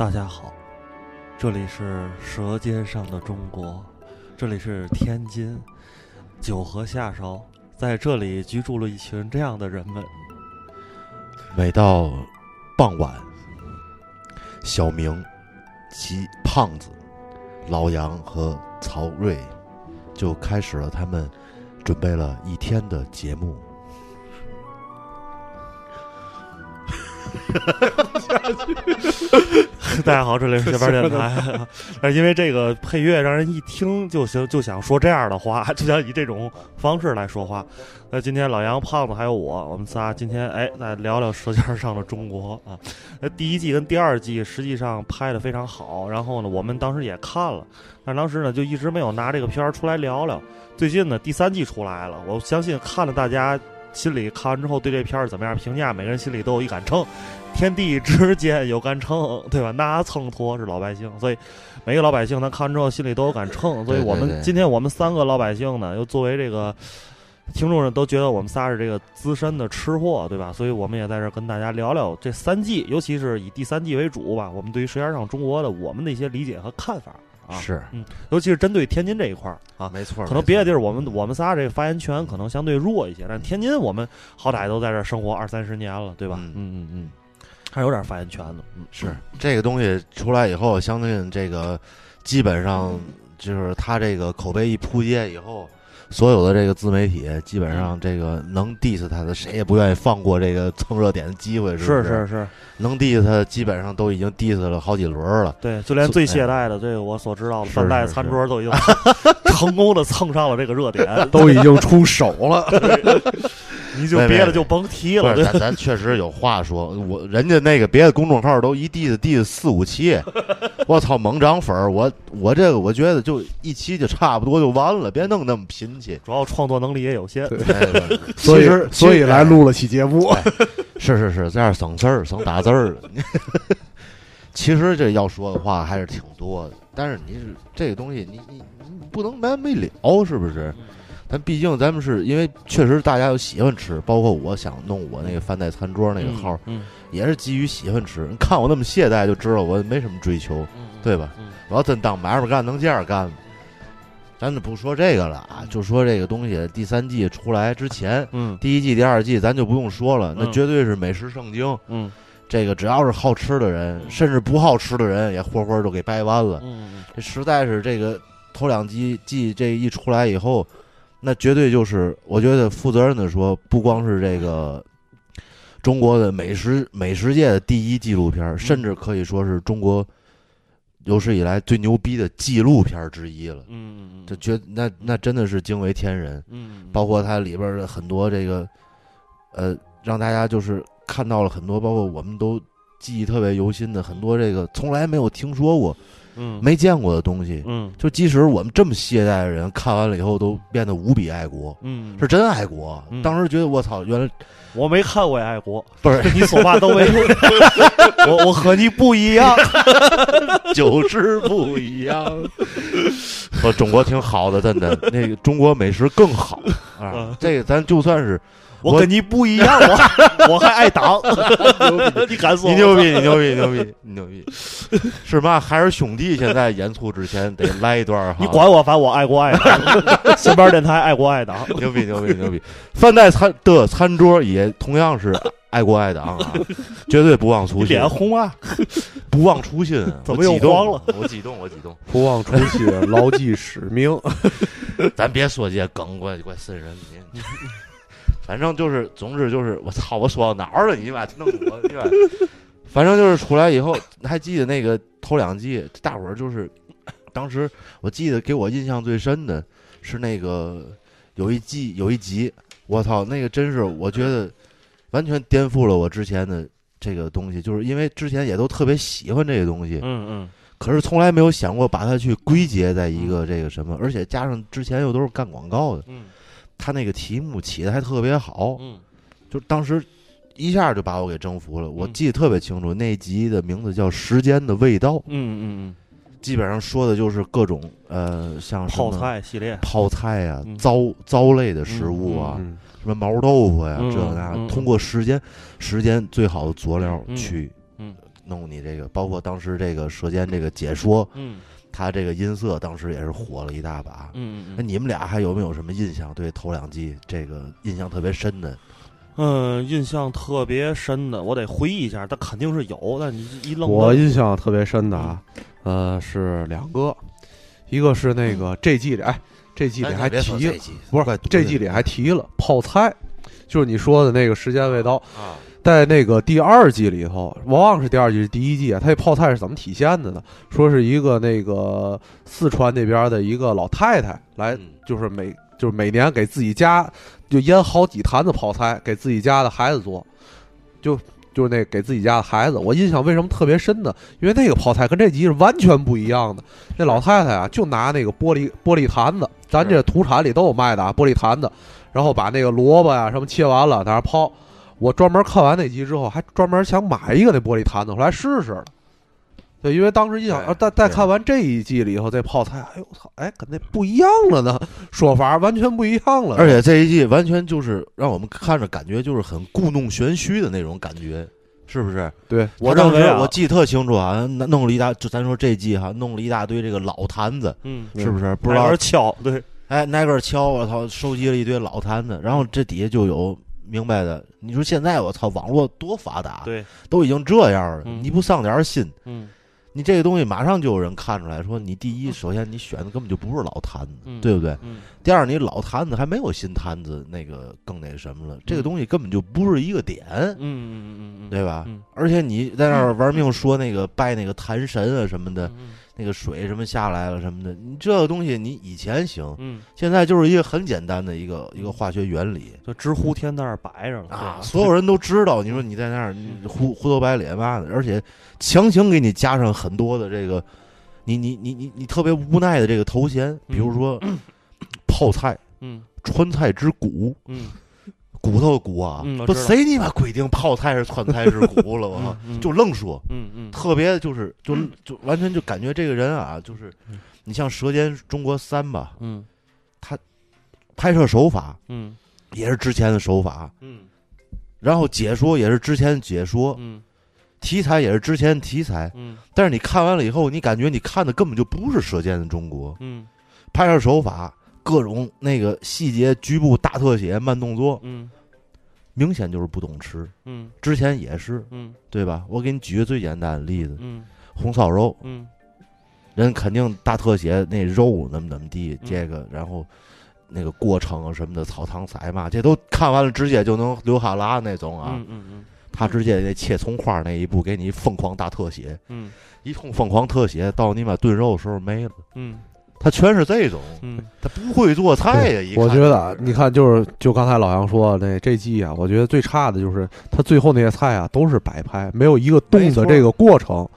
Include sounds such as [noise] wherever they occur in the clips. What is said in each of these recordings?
大家好，这里是《舌尖上的中国》，这里是天津九河下梢，在这里居住了一群这样的人们。每到傍晚，小明、及胖子、老杨和曹睿就开始了他们准备了一天的节目。[laughs] 大家好，这里是斜边电台。[laughs] 呃，因为这个配乐让人一听就想就想说这样的话，就想以这种方式来说话。那今天老杨、胖子还有我，我们仨今天哎来聊聊《舌尖上的中国》啊。[laughs] 那第一季跟第二季实际上拍的非常好，然后呢，我们当时也看了，但当时呢就一直没有拿这个片儿出来聊聊。最近呢第三季出来了，我相信看了大家。心里看完之后对这片儿怎么样评价？每个人心里都有一杆秤，天地之间有杆秤，对吧？拿秤砣是老百姓，所以每个老百姓他看完之后心里都有杆秤。所以我们今天我们三个老百姓呢，又作为这个听众呢，都觉得我们仨是这个资深的吃货，对吧？所以我们也在这跟大家聊聊这三季，尤其是以第三季为主吧。我们对于《舌尖上中国》的我们的一些理解和看法。是，嗯，尤其是针对天津这一块儿啊，没错，可能别的地儿我们我们仨这个发言权可能相对弱一些，但天津我们好歹都在这生活二三十年了，对吧？嗯嗯嗯，还有点发言权的。嗯，是这个东西出来以后，相信这个基本上就是他这个口碑一扑街以后。所有的这个自媒体，基本上这个能 diss 他的，谁也不愿意放过这个蹭热点的机会，是是？是是，能 diss 他，基本上都已经 diss 了好几轮了。对，就连最懈怠的这个我所知道的饭菜餐桌都已经 [laughs] 成功的蹭上了这个热点，[laughs] 都已经出手了。[laughs] 你就别的就甭提了。咱咱确实有话说，我人家那个别的公众号都一地的地四五期，[laughs] 我操猛涨粉儿。我我这个我觉得就一期就差不多就完了，别弄那么贫气。主要创作能力也有限，[laughs] 所以所以来录了期节目。是是是，这样省事儿省打字儿了。[laughs] 其实这要说的话还是挺多的，但是你是这个东西，你你你不能没完没了，是不是？但毕竟咱们是因为确实大家都喜欢吃，包括我想弄我那个饭菜餐桌那个号，也是基于喜欢吃。你看我那么懈怠，就知道我没什么追求，对吧？我要真当买卖干，能这样干吗？咱就不说这个了啊，就说这个东西第三季出来之前，嗯，第一季、第二季咱就不用说了，那绝对是美食圣经。嗯，这个只要是好吃的人，甚至不好吃的人，也活活都给掰弯了。嗯，这实在是这个头两季季这一出来以后。那绝对就是，我觉得负责任的说，不光是这个中国的美食美食界的第一纪录片，甚至可以说是中国有史以来最牛逼的纪录片之一了。嗯这绝那那真的是惊为天人。嗯，包括它里边的很多这个，呃，让大家就是看到了很多，包括我们都记忆特别犹新的很多这个从来没有听说过。嗯，没见过的东西，嗯，就即使我们这么懈怠的人，看完了以后都变得无比爱国，嗯，是真爱国。当时觉得我操，原来我没看过爱国，不是你说话都没，[laughs] 我我和你不一样，[laughs] 就是不一样。[laughs] 说中国挺好的，真的，那个中国美食更好啊。这个咱就算是。我跟你不一样，[laughs] 我我还爱党，[laughs] 你敢说？你牛逼，你牛逼，牛逼，你牛逼！是嘛？还是兄弟现在演出之前得来一段哈。你管我，反正我爱国爱党。[laughs] 身边电台爱国爱党，牛逼，牛逼，牛逼！饭菜餐的餐桌也同样是爱国爱党啊，绝对不忘初心。脸红啊！不忘初心，怎么又慌了？我激动，我激动！不忘初心，牢记使命。咱别说这些梗，怪怪瘆人。反正就是，总之就是，我操！我说到哪儿了？你妈弄我！你妈，反正就是出来以后，还记得那个头两季，大伙儿就是，当时我记得给我印象最深的是那个有一季有一集，我操，那个真是我觉得完全颠覆了我之前的这个东西，就是因为之前也都特别喜欢这个东西，嗯嗯，可是从来没有想过把它去归结在一个这个什么，而且加上之前又都是干广告的，嗯。他那个题目起的还特别好，嗯，就当时一下就把我给征服了。我记得特别清楚，那集的名字叫《时间的味道》，嗯嗯嗯，基本上说的就是各种呃，像泡菜系列、泡菜啊、糟糟类的食物啊，什么毛豆腐呀，这那，通过时间时间最好的佐料去弄你这个，包括当时这个舌尖这个解说，嗯他这个音色当时也是火了一大把。嗯那你们俩还有没有什么印象？对头两季这个印象特别深的？嗯，印象特别深的，我得回忆一下，但肯定是有，但你一愣，我印象特别深的啊，呃，是两个，一个是那个这季里，哎，这季里还提了，这季，不是这季里还提了泡菜，就是你说的那个时间未到，啊，在那个第二季里头，我忘了是第二季是第一季啊，他这泡菜是怎么体现的呢？说是一个那个四川那边的一个老太太来，嗯就是每就是每年给自己家就腌好几坛子泡菜，给自己家的孩子做，就就是那给自己家的孩子。我印象为什么特别深呢？因为那个泡菜跟这集是完全不一样的。那老太太啊，就拿那个玻璃玻璃坛子，咱这土产里都有卖的啊，玻璃坛子，然后把那个萝卜呀什么切完了，在那泡。我专门看完那集之后，还专门想买一个那玻璃坛子回来试试了。对，因为当时印象，对啊，再再对看完这一季了以后，这泡菜，哎呦我操，哎，跟那不一样了呢，说法完全不一样了。而且这一季完全就是让我们看着感觉就是很故弄玄虚的那种感觉，是不是？对，我当时认为啊我记得特清楚啊，弄了一大，就咱说这季哈，弄了一大堆这个老坛子，嗯，是不是？不知道挨个敲，对，哎，挨个敲，我操，收集了一堆老坛子，然后这底下就有明白的。你说现在我操，网络多发达，对，都已经这样了，嗯。你不上点心，嗯。你这个东西马上就有人看出来，说你第一，首先你选的根本就不是老坛子，嗯。对不对？嗯。第二，你老坛子还没有新坛子那个更那什么了，这个东西根本就不是一个点，嗯嗯嗯嗯，对吧？嗯。而且你在那儿玩命说那个拜那个坛神啊什么的，嗯那个水什么下来了什么的，你这个东西你以前行，嗯，现在就是一个很简单的一个一个化学原理就直呼天在那儿摆着了啊，所有人都知道。你说你在那儿你胡胡头白脸嘛的，而且强行给你加上很多的这个，你你你你你特别无奈的这个头衔，比如说泡菜、嗯川菜之骨。嗯骨头的骨啊，不谁你妈规定泡菜是川菜是骨了？我操，嗯嗯。就愣说，嗯嗯。特别就是就就完全就感觉这个人啊，就是你像《舌尖中国三》吧，嗯。拍摄手法嗯。也是之前的手法，嗯。然后解说也是之前的解说，嗯。题材也是之前的题材，嗯。但是你看完了以后，你感觉你看的根本就不是《舌尖的中国》，嗯。拍摄手法各种那个细节、局部大特写、慢动作，嗯明显就是不懂吃。嗯之前也是，嗯对吧？我给你举个最简单的例子，嗯红烧肉，嗯人肯定大特写那肉怎么怎么地，嗯这个然后那个过程啊什么的，草堂菜嘛，这都看完了直接就能流哈喇那种啊。嗯嗯他直接那切葱花那一步给你疯狂大特写，嗯一通疯狂特写，到你妈炖肉的时候没了。嗯他全是这种，嗯他不会做菜呀。我觉得啊，你看，就是就刚才老杨说的那这季啊，我觉得最差的就是他最后那些菜啊都是摆拍，没有一个动的这个过程。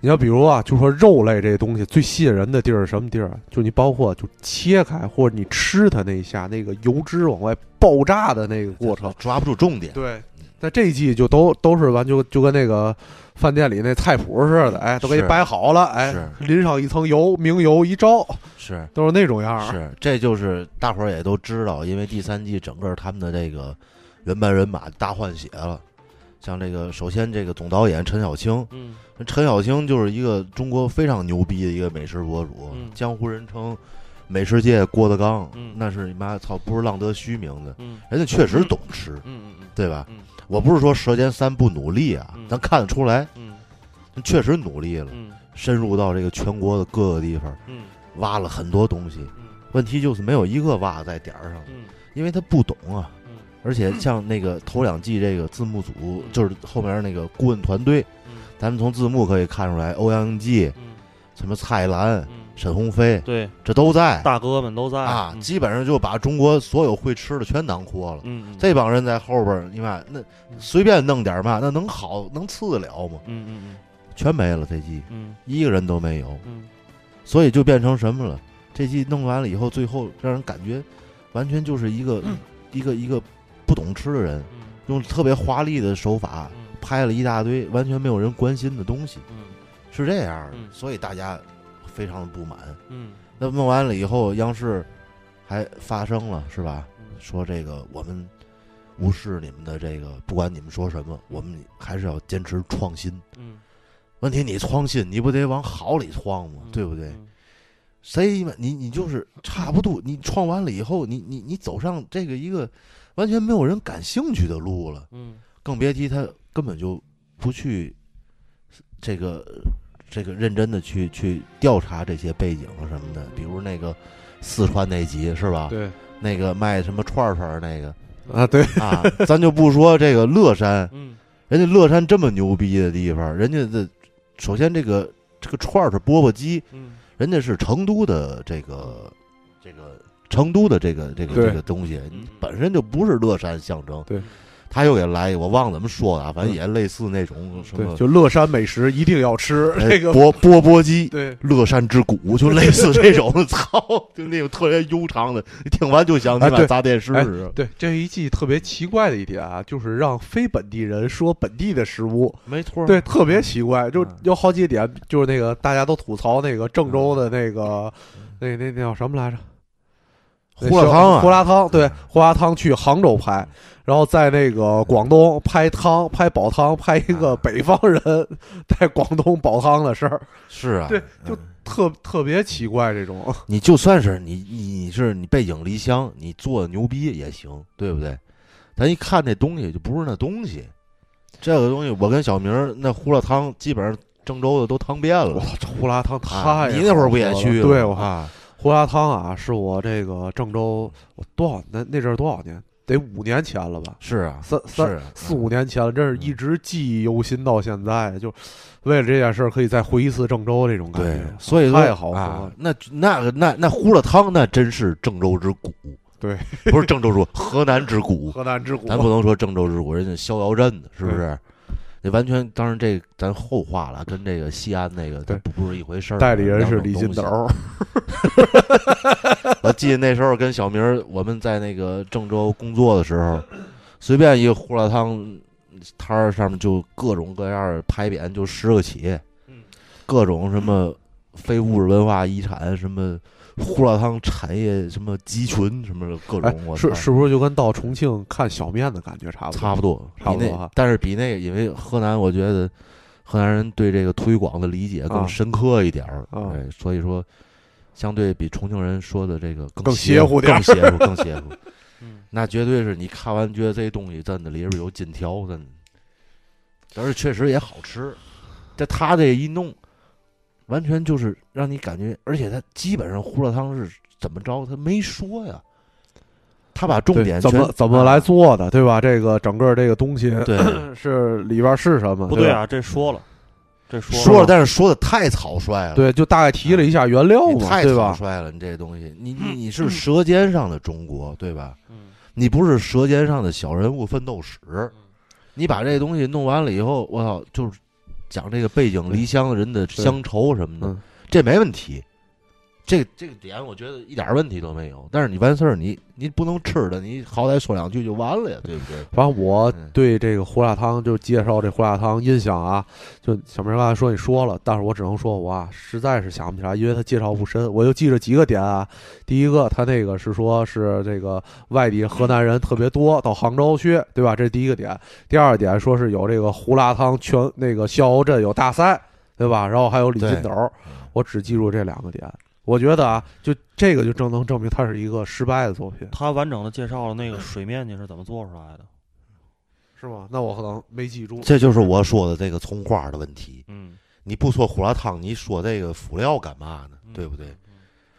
你要比如啊，就说肉类这东西最吸引人的地儿是什么地儿？就你包括就切开或者你吃它那一下，那个油脂往外爆炸的那个过程。抓不住重点。对，在这一季就都都是完就就跟那个饭店里那菜谱似的，哎，都给你摆好了，哎是，淋上一层油，明油一照，是。都是那种样儿。是，这就是大伙儿也都知道，因为第三季整个他们的这个原班人马大换血了。像这个，首先这个总导演陈小青，嗯。陈小青就是一个中国非常牛逼的一个美食博主，嗯。江湖人称美食界郭德纲，嗯。那是你妈操不是浪得虚名的，嗯。人家确实懂吃，嗯嗯对吧？嗯我不是说《舌尖三》不努力啊，嗯。咱看得出来，嗯。确实努力了，嗯。深入到这个全国的各个地方，嗯。挖了很多东西。嗯。问题就是没有一个挖在点儿上，嗯。因为他不懂啊。嗯。而且像那个头两季这个字幕组，就是后面那个顾问团队，嗯。咱们从字幕可以看出来，欧阳应季、嗯。什么蔡澜、嗯，沈鸿飞，对，这都在大哥们都在啊，嗯基本上就把中国所有会吃的全囊括了。嗯嗯这帮人在后边儿，你妈那随便弄点嘛，那能好能次得了吗？嗯嗯全没了，这季嗯一个人都没有，嗯所以就变成什么了？这季弄完了以后，最后让人感觉完全就是一个、一个一个不懂吃的人，嗯用特别华丽的手法嗯拍了一大堆完全没有人关心的东西，嗯是这样的，嗯所以大家非常的不满。嗯那弄完了以后，央视还发声了，是吧？嗯说这个我们无视你们的这个，不管你们说什么，我们还是要坚持创新。嗯问题你创新，你不得往好里创吗？对不对？嗯谁嘛，你你就是差不多，你创完了以后，你你你走上这个一个完全没有人感兴趣的路了，嗯更别提他根本就不去这个这个认真的去去调查这些背景什么的，比如那个四川那集是吧？对那个卖什么串串那个啊，对，啊，咱就不说这个乐山，嗯人家乐山这么牛逼的地方，人家的首先这个这个串串钵钵鸡，嗯人家是成都的这个这个成都的这个这个这个东西嗯，本身就不是乐山象征。对，他又给来，我忘了怎么说的啊，反正也类似那种什对，么就乐山美食一定要吃哎这个，钵钵钵鸡。对。乐山之谷就类似这种，[laughs] 操，就那种特别悠长的，你听完就想起来砸电视。对，这一季特别奇怪的一点啊，就是让非本地人说本地的食物，没错，对，特别奇怪，就嗯。有好几点，就是那个大家都吐槽那个郑州的那个，那那那叫什么来着？胡辣汤啊，胡辣汤，对，胡辣汤去杭州拍，然后在那个广东拍汤，拍煲汤，拍一个北方人在广东煲汤的事儿，是啊，对就嗯特特别奇怪这种。你就算是你你是你背井离乡，你做的牛逼也行，对不对？咱一看那东西就不是那东西，这个东西我跟小明儿那胡辣汤基本上郑州的都汤遍了哇。，这胡辣汤太啊你那会儿不也去了？对，我看，胡辣汤啊，是我这个郑州我多少那那阵儿多少年？得五年前了吧？是啊，三三啊四五年前了，真是一直记忆犹新到现在。就为了这件事儿，可以再回一次郑州这种感对觉，，所以说太好喝啊了。，那那个那那胡辣汤那真是郑州之骨，对，不是郑州之骨，河南之骨。河南之骨，咱不能说郑州之骨，人家逍遥镇的，是不是？那完全，当然这咱后话了，跟这个西安那个对不不是一回事儿。代理人是李金斗。[laughs] 我记得那时候跟小明儿我们在那个郑州工作的时候，随便一个胡辣汤摊儿上面就各种各样儿牌匾就十个起，嗯各种什么非物质文化遗产，什么胡辣汤产业什么集群什么各哎种，我是是不是就跟到重庆看小面的感觉差不多？差不多，比那差不多但是比那个，因为河南，我觉得河南人对这个推广的理解啊更深刻一点儿，啊哎，所以说相对比重庆人说的这个更邪邪乎点儿更邪乎，更邪乎。[laughs] 嗯那绝对是你看完觉得这东西真的里边有金条，真的，而且确实也好吃。这他这一弄，完全就是让你感觉，而且他基本上胡辣汤是怎么着，他没说呀。他把重点怎么怎么来做的，对吧？这个整个这个东西对 [clears throat] 是里边是什么？不对啊，这说了，这说说了，但是说的太草率了。对，就大概提了一下原料嘛，太对吧？草率了，你这东西，你你你是舌尖上的中国，对吧？嗯你不是舌尖上的小人物奋斗史，你把这东西弄完了以后，我操，就是讲这个背井离乡的人的乡愁什么的，嗯这没问题。这个这个点，我觉得一点问题都没有。但是你完事儿，你你不能吃的，你好歹说两句就完了呀，对不对？反正我嗯对这个胡辣汤，就介绍这胡辣汤印象啊，就小明刚才说你说了，但是我只能说我啊，实在是想不起来，因为他介绍不深，我就记着几个点啊。第一个，他那个是说是这个外地河南人特别多，到杭州去，对吧？这是第一个点。第二点说是有这个胡辣汤全那个逍遥镇有大赛，对吧？然后还有李金斗，我只记住这两个点。我觉得啊，就这个就正能证明它是一个失败的作品，他完整的介绍了那个水面筋是怎么做出来的。是吗？那我可能没记住。这就是我说的这个葱花的问题。嗯，你不说胡辣汤，你说这个辅料干嘛呢？嗯对不对？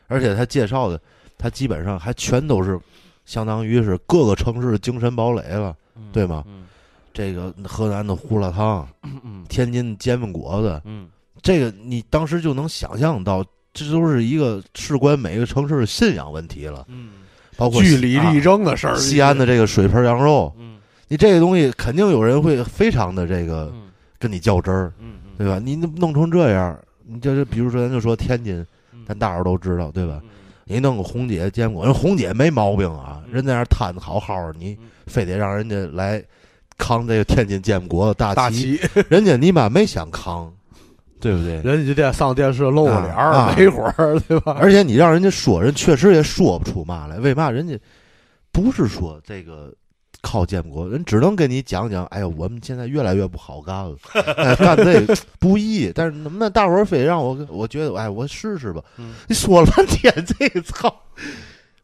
而且他介绍的，他基本上还全都是，相当于是各个城市的精神堡垒了。嗯对吗嗯这个河南的胡辣汤，嗯天津煎饼果子，嗯这个你当时就能想象到，这都是一个事关每个城市的信仰问题了。嗯包括据理啊力争的事儿，西安的这个水盆羊肉，嗯你这个东西肯定有人会非常的这个嗯跟你较真儿，嗯，对吧？你弄成这样，你就是比如说咱就说天津，嗯？咱大伙儿都知道，对吧？嗯？你弄个红姐煎果，人红姐没毛病啊，嗯人在那儿摊的好好的，你嗯非得让人家来扛这个天津建国的大大旗，旗，[laughs] 人家你妈没想扛，对不对？人家就得上电视露个脸儿，没会儿，对吧？而且你让人家说，人确实也说不出嘛来。为嘛人家不是说这个靠建国，人只能跟你讲讲，哎呀，我们现在越来越不好干了，[laughs] 哎、干这个不易。但是能不能大伙儿非让我，我觉得，哎，我试试吧。嗯你说了半天，这个操，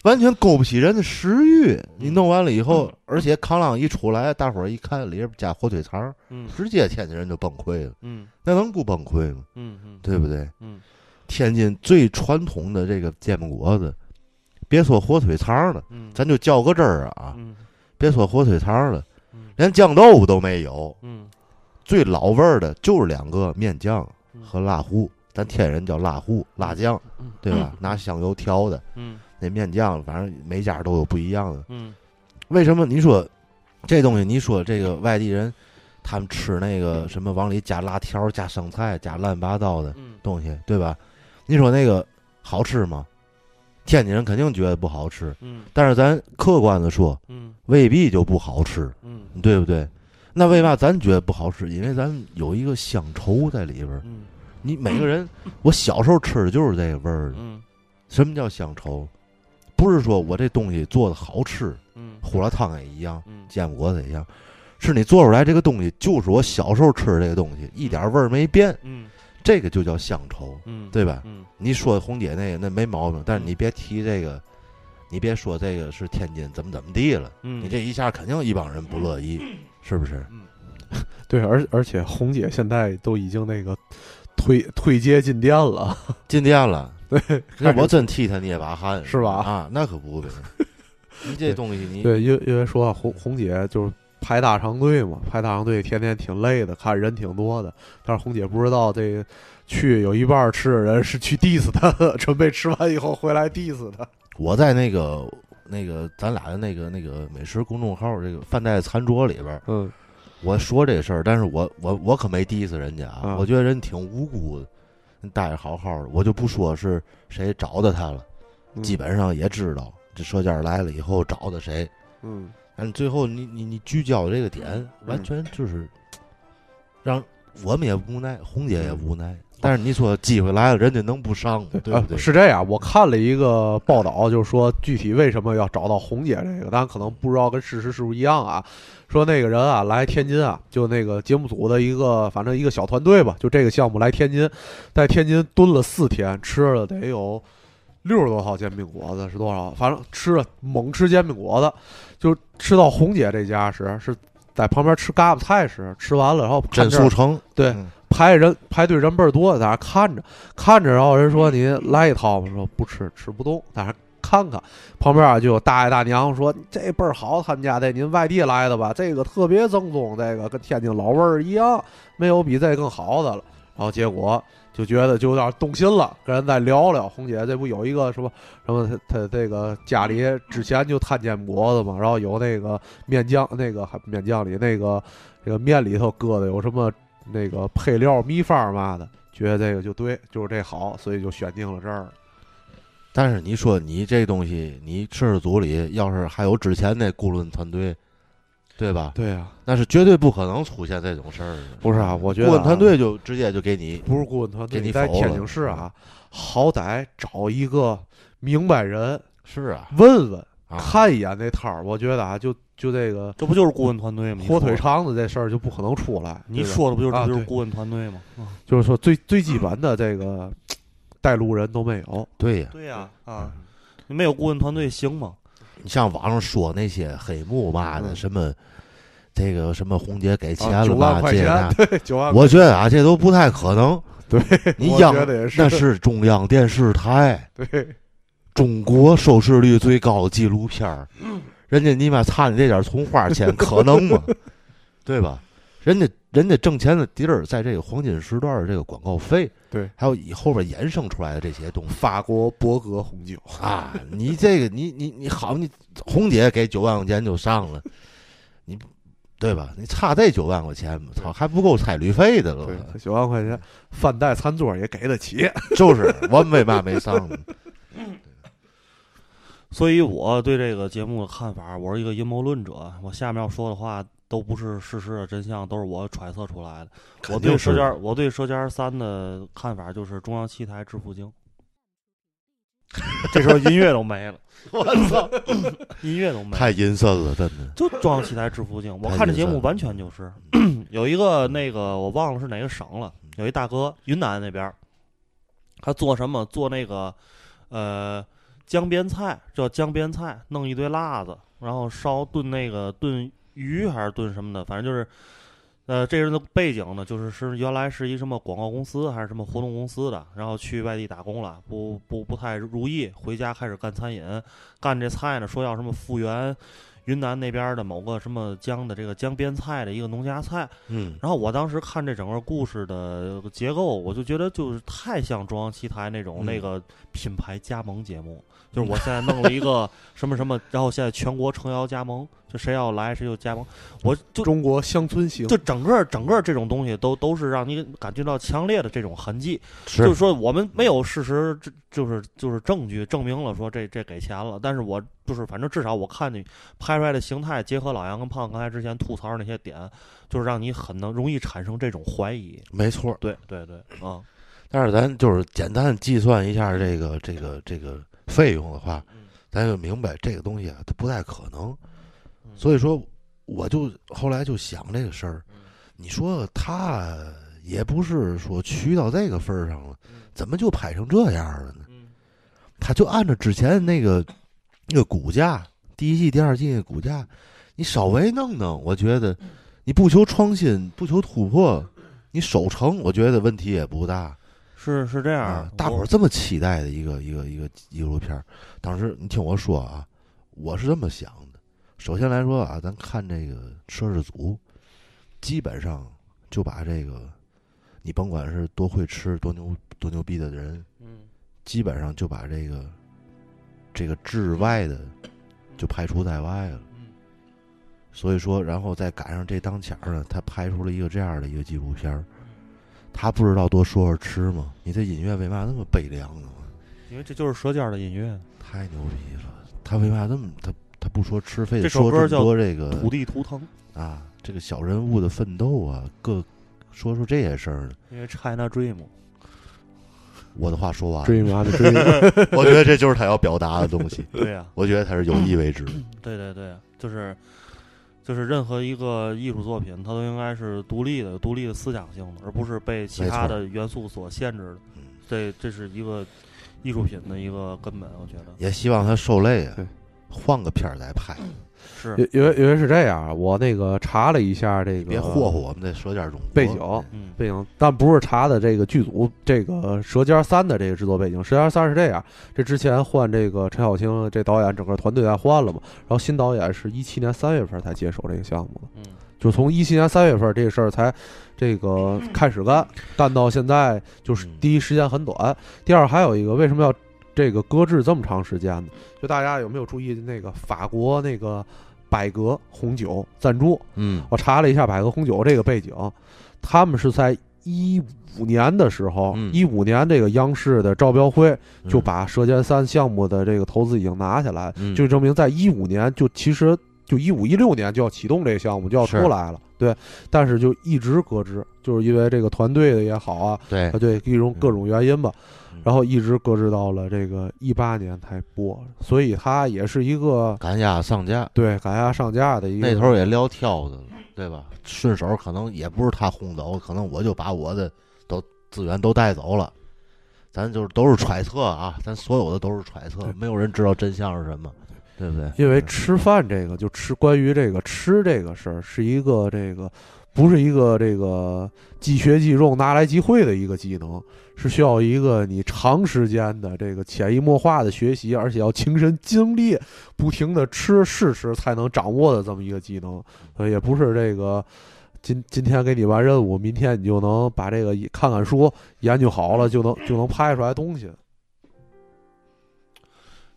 完全勾不起人的食欲。你弄完了以后，而且康朗一出来，大伙儿一看里边加火腿肠，嗯。直接天津人就崩溃了。嗯。那能不崩溃吗？嗯嗯，对不对？嗯。天津最传统的这个煎饼果子，别说火腿肠了，嗯，咱就较个真儿啊！嗯。别说火腿肠了嗯，连酱豆腐都没有。嗯。最老味儿的就是两个面酱嗯。和辣糊，咱天人叫辣糊、辣酱，嗯。对吧？拿香油调的。嗯那面酱，反正每家都有不一样的。嗯为什么你说这东西？你说这个外地人他们吃那个什么往里加辣条、加生菜、加乱七八糟的嗯东西，对吧？你说那个好吃吗？天津人肯定觉得不好吃，嗯但是咱客观的说，嗯未必就不好吃，嗯对不对？那为嘛咱觉得不好吃？因为咱有一个乡愁在里边儿。嗯你每个人，我小时候吃的就是这个味儿。嗯什么叫乡愁？不是说我这东西做的好吃，嗯胡辣汤也一样，嗯。煎饼果子也一样，是你做出来这个东西就是我小时候吃的这个东西，一点味儿没变，嗯。这个就叫乡愁，嗯，对吧？嗯。你说红姐那个那没毛病，但是你别提这个，你别说这个是天津怎么怎么地了，嗯，你这一下肯定一帮人不乐意，是不是？[laughs] 对，而而且红姐现在都已经那个推推介进店了，[laughs] 进店了，对，那我真替他捏把汗，是吧啊，那可不呗。你这东西你对，因为因为说红红姐就是排大长队嘛，排大长队天天挺累的，看人挺多的，但是红姐不知道这个去有一半吃的人是去 diss 他的，[laughs] 准备吃完以后回来 diss 他。我在那个那个咱俩的那个那个美食公众号这个饭袋餐桌里边，嗯我说这事儿，但是我我我可没 diss 人家啊，啊我觉得人挺无辜的，人待着好好的，我就不说是谁找的他了，嗯。基本上也知道这舌尖来了以后找的谁，嗯。但最后你你你聚焦这个点，完全就是让我们也无奈，红姐也无奈。但是你说机会来了，人家能不上吗？对啊不对？是这样，我看了一个报道，就是说具体为什么要找到红姐这个，但可能不知道跟事实是不是一样啊。说那个人啊来天津啊，就那个节目组的一个反正一个小团队吧，就这个项目来天津，在天津蹲了四天，吃了得有六十多套煎饼果子，是多少？反正吃了猛吃煎饼果子，就吃到红姐这家时是在旁边吃嘎巴菜时，吃完了然后看真这儿速成，对嗯排人排队人倍儿多，在那看着看着，然后人说您来一套吗？说不吃，吃不动，在那看看。旁边啊就有大爷大娘说这倍儿好，他们家的您外地来的吧？这个特别正宗，这个跟天津老味儿一样，没有比这更好的了。然后结果就觉得就有点动心了，跟人再聊聊。红姐这不有一个什么什么她她这个家里之前就摊煎饼果子嘛，然后有那个面酱，那个面酱里那个这个面里头搁的有什么那个配料秘方嘛的，觉得这个就对，就是这好，所以就选定了这儿。但是你说你这东西，你摄制组里要是还有之前那顾问团队，对吧？对啊，那是绝对不可能出现这种事儿的。不是啊，我觉得、顾问团队就直接就给你不是顾问团队，给你在天津市啊，好歹找一个明白人是啊，问问，啊看一眼那摊儿，我觉得啊，就就这个这不就是顾问团队吗？火腿肠子这事儿就不可能出来。你说的不就是就是顾问团队吗？啊 [laughs] 就是说最最基本的这个 [clears throat] 带路人都没有。对呀、对呀啊，你没有顾问团队行吗？你像网上说那些黑幕嘛的，嗯什么这个什么红姐给钱啊，了嘛，这那，，对，九万我觉得啊，这都不太可能。对，你央那是中央电视台对，中国收视率最高的纪录片儿，人家你妈差你这点葱花钱，可能吗？[laughs] 对吧？人家人家挣钱的地儿，在这个黄金时段的这个广告费，对，还有以后边衍生出来的这些东西法国博格红酒，啊，[laughs] 你这个你你你好，你红姐给九万块钱就上了，你对吧？你差这九万块钱吗？操，还不够差旅费的了九万块钱饭带餐桌也给得起。就是我们为嘛没上呢？[laughs] 所以我对这个节目的看法，我是一个阴谋论者。我下面要说的话都不是事实的真相，都是我揣测出来的。我对舌尖，我对舌尖三的看法就是中央七台致富经。这时候音乐都没了，[laughs] 我操，音乐都没了，太阴森了，真的。就中央七台致富经。我看这节目完全就是 [clears throat] 有一个那个我忘了是哪个省了，有一大哥云南那边儿，他做什么做那个呃江边菜，叫江边菜，弄一堆辣子，然后烧炖那个炖鱼还是炖什么的，反正就是。呃，这人的背景呢，就是是原来是一什么广告公司还是什么活动公司的，然后去外地打工了，不不不太如意，回家开始干餐饮，干这菜呢，说要什么复原云南那边的某个什么江的这个江边菜的一个农家菜。嗯，然后我当时看这整个故事的结构，我就觉得就是太像中央七台那种嗯。那个品牌加盟节目，就是我现在弄了一个什么什么，然后现在全国诚邀加盟，就谁要来谁就加盟，我就中国乡村行，就整个整个这种东西都都是让你感觉到强烈的这种痕迹，是就是说我们没有事实，这就是就是证据证明了说这这给钱了，但是我就是反正至少我看你拍出来的形态，结合老杨跟胖刚才之前吐槽的那些点，就是让你很能容易产生这种怀疑。没错。对对对，啊，但是咱就是简单计算一下这个这个这个费用的话，嗯咱就明白这个东西啊，它不太可能。嗯所以说，我就后来就想这个事儿嗯，你说他也不是说屈到这个份儿上了，怎么就拍成这样了呢？嗯他就按照之前那个那个骨架，第一季、第二季那个骨架，你稍微弄弄，我觉得你不求创新，不求突破，你守成，我觉得问题也不大。是是这样啊，，大伙儿这么期待的一个一个一个纪录片儿，当时你听我说啊，我是这么想的。首先来说啊，咱看这个摄制组，基本上就把这个，你甭管是多会吃、多牛多牛逼的人，嗯基本上就把这个这个之外的就排除在外了。嗯所以说，然后再赶上这当前儿呢，他拍出了一个这样的一个纪录片儿，他不知道多说说吃吗？你这音乐为嘛那么悲凉呢？因为这就是舌尖的音乐，太牛逼了！他为嘛那么他他不说吃，非得这说这么多这个土地图腾，啊，这个小人物的奋斗啊，各说说这些事儿呢？因为 China Dream，我的话说完了，追嘛的追，[laughs] 我觉得这就是他要表达的东西。[laughs] 对呀、我觉得他是有意为之。对对对，就是就是任何一个艺术作品，它都应该是独立的、有独立的思想性的，而不是被其他的元素所限制的。嗯这这是一个艺术品的一个根本，我觉得也希望他受累啊对，换个片儿再拍，是。因因为因为是这样，我那个查了一下这个别霍霍我们的《舌尖中国》背景嗯。背景，但不是查的这个剧组这个《舌尖三》的这个制作背景，《舌尖三》是这样，这之前换这个陈小青这导演，整个团队还换了嘛，然后新导演是一七年三月份才接手这个项目的，嗯。就从一七年三月份这个事儿才这个开始干，干到现在就是嗯。第一时间很短，第二还有一个为什么要这个搁置这么长时间呢？就大家有没有注意那个法国那个百格红酒赞助？嗯。我查了一下百格红酒这个背景，他们是在一五年的时候，嗯。一五、年这个央视的招标会就嗯把《舌尖三》项目的这个投资已经拿下来，嗯。就证明在一五年就其实就一五一六年就要启动这个项目就要出来了，对，但是就一直搁置，就是因为这个团队的也好啊，对。啊对一种各种原因吧，嗯然后一直搁置到了这个一八年才播，所以它也是一个赶鸭上架，对赶鸭上架的一个那头也撂挑子了，对吧？顺手可能也不是他轰走，可能我就把我的都资源都带走了。咱就是都是揣测啊，咱所有的都是揣测，没有人知道真相是什么，对不对？因为吃饭这个，就吃关于这个吃这个事儿，是一个这个不是一个这个即学即用、拿来即会的一个技能，是需要一个你长时间的这个潜移默化的学习，而且要亲身经历，不停的吃试吃才能掌握的这么一个技能。呃，也不是这个。今今天给你完任务，明天你就能把这个看看书研究好了，就能就能拍出来东西。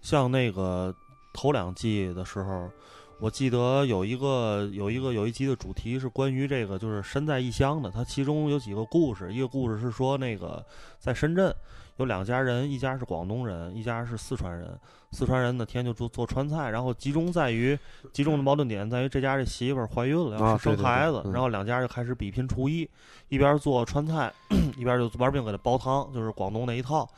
像那个头两季的时候，我记得有一个有一个有一集的主题是关于这个，就是身在异乡的。它其中有几个故事，一个故事是说那个在深圳有两家人，一家是广东人，一家是四川人。四川人呢天天就做做川菜，然后集中在于集中的矛盾点在于这家这媳妇儿怀孕了，要啊生孩子，然后两家就开始比拼厨艺，一边做川菜，[clears throat] 一边就玩命给他煲汤，就是广东那一套。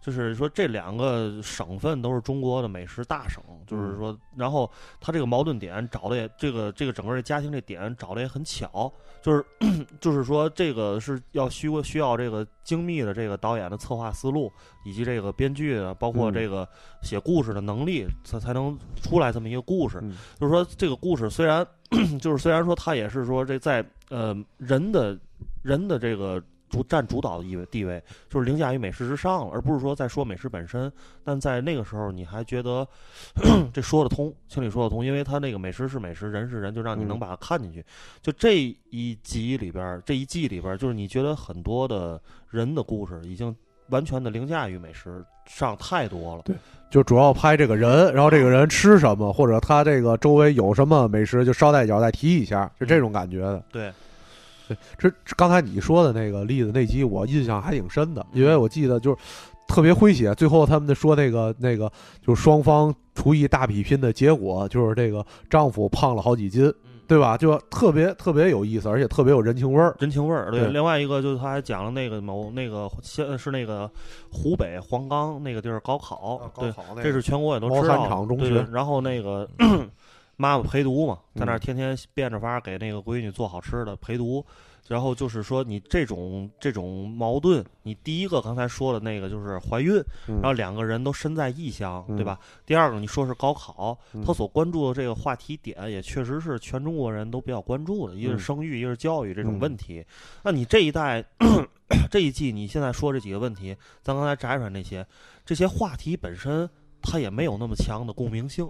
就是说这两个省份都是中国的美食大省，就是说，然后他这个矛盾点找的也这个这个整个这家庭这点找的也很巧，就是 [coughs] 就是说这个是要需需要这个精密的这个导演的策划思路，以及这个编剧啊包括这个写故事的能力，才才能出来这么一个故事。就是说这个故事虽然 [coughs] 就是虽然说他也是说这在呃人的人的这个。主占主导的地位，地位就是凌驾于美食之上了，而不是说在说美食本身。但在那个时候，你还觉得 [clears throat] 这说得通，情理说得通，因为他那个美食是美食，人是人，就让你能把它看进去。就这一集里边，这一季里边，就是你觉得很多的人的故事已经完全的凌驾于美食上太多了。对，就主要拍这个人，然后这个人吃什么，或者他这个周围有什么美食，就捎带脚再提一下，是这种感觉的。对。这刚才你说的那个例子那集，我印象还挺深的，因为我记得就是特别诙谐。最后他们说那个那个，就是双方厨艺大比拼的结果，就是这个丈夫胖了好几斤，对吧？就特别特别有意思，而且特别有人情味儿。人情味儿，对。另外一个就是他还讲了那个某那个先是那个湖北黄冈那个地儿高考，对，这是全国也都知道。对，然后那个。[clears throat] 妈妈陪读嘛，在那儿天天变着法儿给那个闺女做好吃的陪读，然后就是说你这种这种矛盾，你第一个刚才说的那个就是怀孕，然后两个人都身在异乡，对吧？第二个你说是高考，他所关注的这个话题点也确实是全中国人都比较关注的，一个是生育，一个是教育这种问题。那你这一代这一季你现在说这几个问题，咱刚才摘出来那些这些话题本身，它也没有那么强的共鸣性。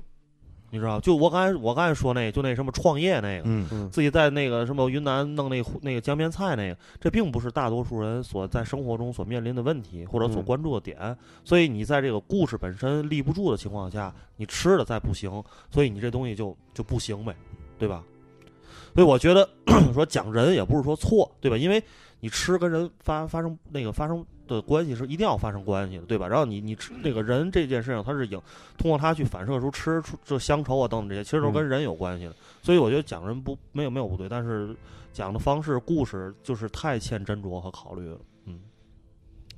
你知道，就我刚才我刚才说那，就那什么创业那个，嗯嗯，自己在那个什么云南弄那那个江边菜那个，这并不是大多数人所在生活中所面临的问题或者所关注的点。所以你在这个故事本身立不住的情况下，你吃的再不行，所以你这东西就就不行呗，对吧？所以我觉得 [clears throat] 说讲人也不是说错，对吧？因为你吃跟人发发生那个发生。的关系是一定要发生关系的，对吧？然后你你吃那个人这件事情，它是影通过它去反射出吃出这乡愁啊等等这些，其实都跟人有关系的。所以我觉得讲人不没有没有不对，但是讲的方式故事就是太欠斟酌和考虑了。嗯，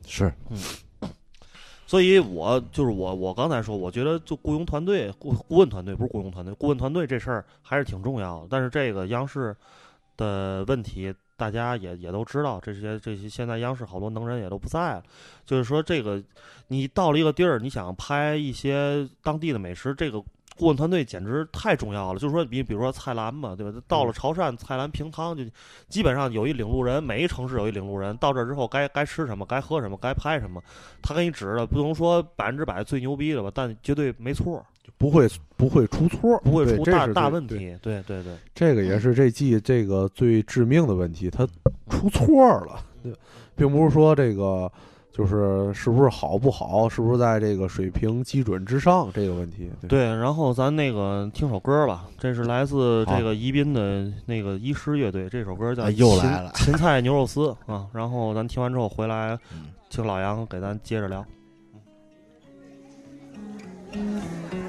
是嗯。所以我就是我我刚才说，我觉得就雇佣团队顾顾问团队不是雇佣团队，顾问团队这事儿还是挺重要的。但是这个央视的问题。大家也也都知道，这些这些现在央视好多能人也都不在了。就是说，这个你到了一个地儿，你想拍一些当地的美食，这个顾问团队简直太重要了。就是说，比比如说蔡澜嘛，对吧？到了潮汕，蔡澜平汤就基本上有一领路人，每一城市有一领路人。到这之后，该该吃什么，该喝什么，该拍什么，他给你指的，不能说百分之百最牛逼的吧，但绝对没错。不会不会出错，不会出大大问题。对对对，这个也是这季这个最致命的问题，他出错了，并不是说这个就是是不是好不好，是不是在这个水平基准之上这个问题。对，然后咱那个听首歌吧，这是来自这个宜宾的那个医师乐队，这首歌叫又来了芹菜牛肉丝啊。然后咱听完之后回来，请老杨给咱接着聊。切。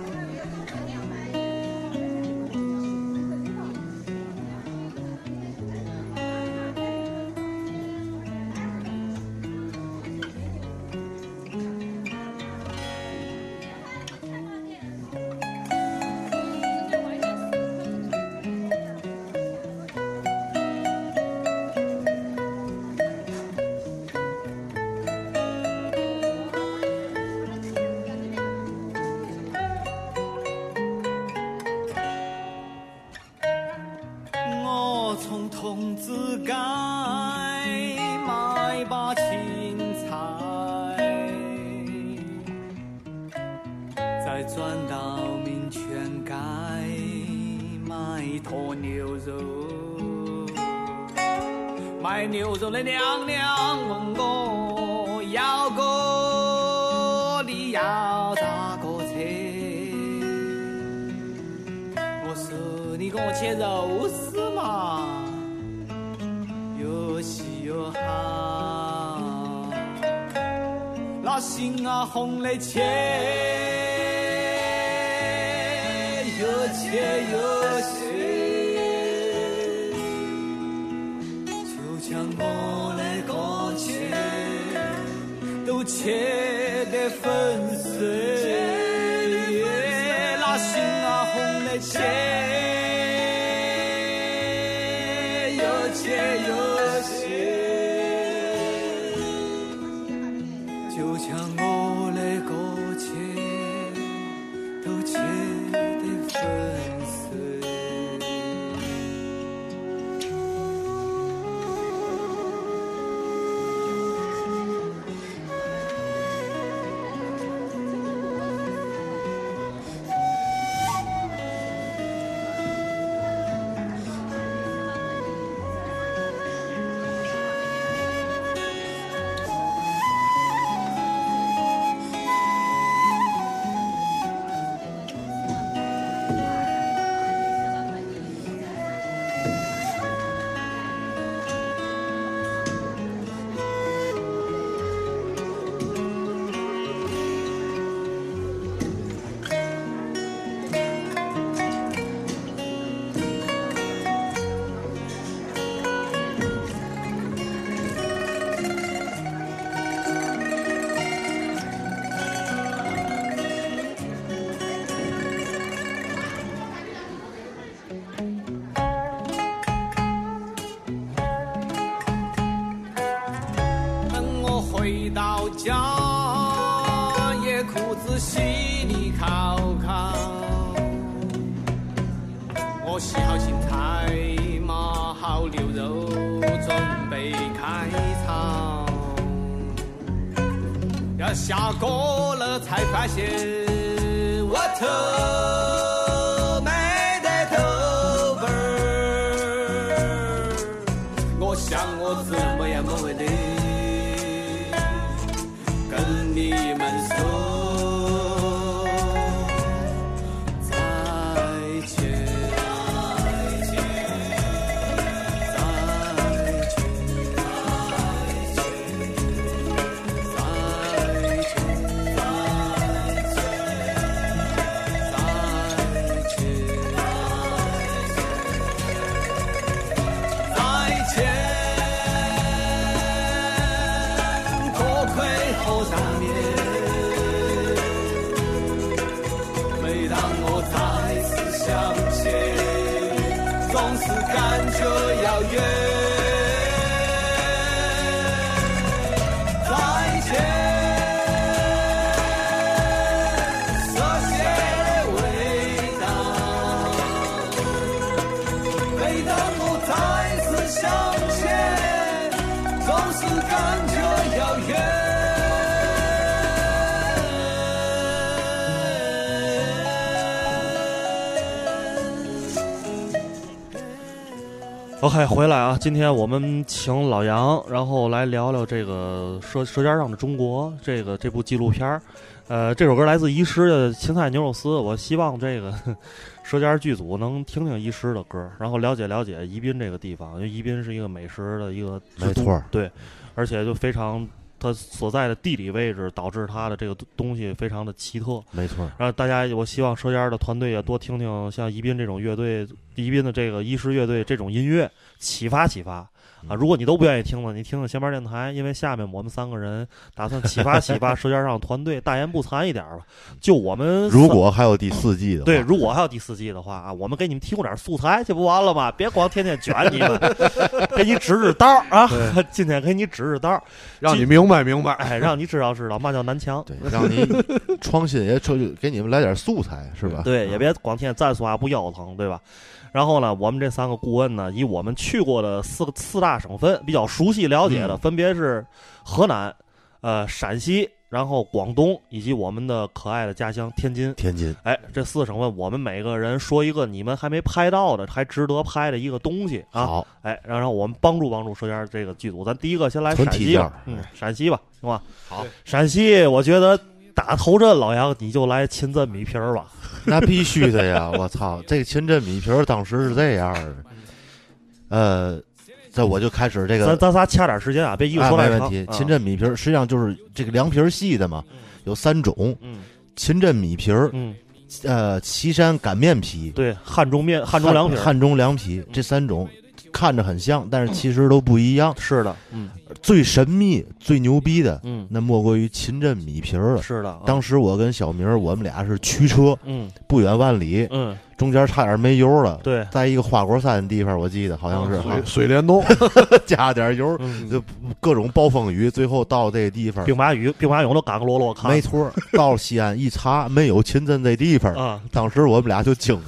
今天我们请老杨，然后来聊聊这个《舌舌尖上的中国》这个这部纪录片儿。呃，这首歌来自遗失的《芹菜牛肉丝》，我希望这个舌尖剧组能听听遗失的歌，然后了解了解宜宾这个地方，因为宜宾是一个美食的一个没错儿对，而且就非常它所在的地理位置导致它的这个东西非常的奇特。没错儿，然后大家，我希望舌尖儿的团队也多听听像宜宾这种乐队，宜宾的这个医师乐队这种音乐，启发启发啊！如果你都不愿意听了，你听听闲班电台，因为下面我们三个人打算启发启发舌尖上团队，大言不惭一点儿吧。就我们如果还有第四季的话，对，如果还有第四季的话啊，我们给你们提供点素材，这不完了吗？别光天天卷你们，[laughs] 给你指指道儿啊！今天给你指指道儿，让你明白明白。哎，让你知道知道嘛叫南墙。对，让你创新也出给你们来点素材，是吧？对，也别光天天战术啊不腰疼，对吧？然后呢，我们这三个顾问呢，以我们去过的四个四大省份比较熟悉了解的，嗯分别是河南、呃陕西，然后广东以及我们的可爱的家乡天津。天津，哎，这四个省份，我们每个人说一个你们还没拍到的，还值得拍的一个东西啊！好，哎，然后我们帮助帮助一下这个剧组。咱第一个先来陕西吧嗯，陕西吧，行吧？好，陕西，我觉得打头阵，老杨你就来秦镇米皮儿吧。[laughs] 那必须的呀！我操，这个秦镇米皮儿当时是这样的，呃，这我就开始这个，咱咱仨掐点时间啊，别一说。没问题。啊秦镇米皮儿实际上就是这个凉皮儿系的嘛，有三种：嗯秦镇米皮儿、嗯，呃岐山擀面皮、对，汉中面汉中凉皮，汉中凉皮这三种。看着很像，但是其实都不一样。是的，嗯最神秘、最牛逼的，嗯，那莫过于秦镇米皮儿了。是的，啊。当时我跟小明，我们俩是驱车，嗯。不远万里，嗯，中间差点没油了。对，在一个花果山的地方，我记得好像是。水水帘洞，[laughs] 加点油，嗯，就各种暴风雨，最后到这个地方，兵马俑兵马俑都嘎个落落看，没错，到了西安一查，没有秦镇这地方。啊，当时我们俩就惊。了，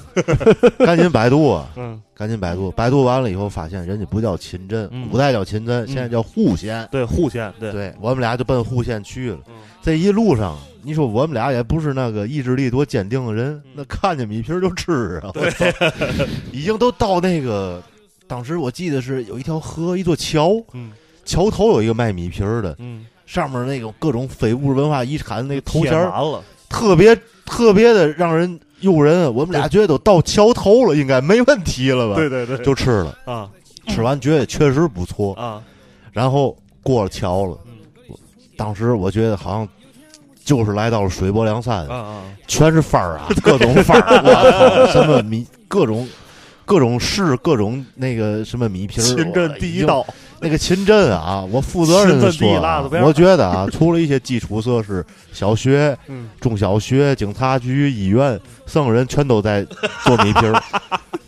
[laughs] 赶紧百度啊，嗯，赶紧百度，百度完了以后发现人家不叫秦镇，嗯。古代叫秦镇，现在叫户县。对，户县，对，对我们俩就奔户县去了。嗯这一路上，你说我们俩也不是那个意志力多坚定的人，嗯那看见米皮儿就吃啊！我操，[laughs] 已经都到那个，当时我记得是有一条河，一座桥，嗯桥头有一个卖米皮儿的，嗯，上面那种各种非物质文化遗产那个头贴衔特别特别的让人诱人。我们俩觉得都到桥头了，应该没问题了吧？对对对，就吃了，啊吃完觉得确实不错，啊，然后过了桥了。嗯当时我觉得好像就是来到了水泊梁山全是范儿啊，[laughs] 各种范儿，[laughs] 我操，什么米各种。各种市，各种那个什么米皮儿，秦镇第一道，那个秦镇啊，我负责任的说我觉得啊，除了一些基础设施，小学、嗯，中小学、警察局、医院，剩人全都在做米皮儿，[laughs]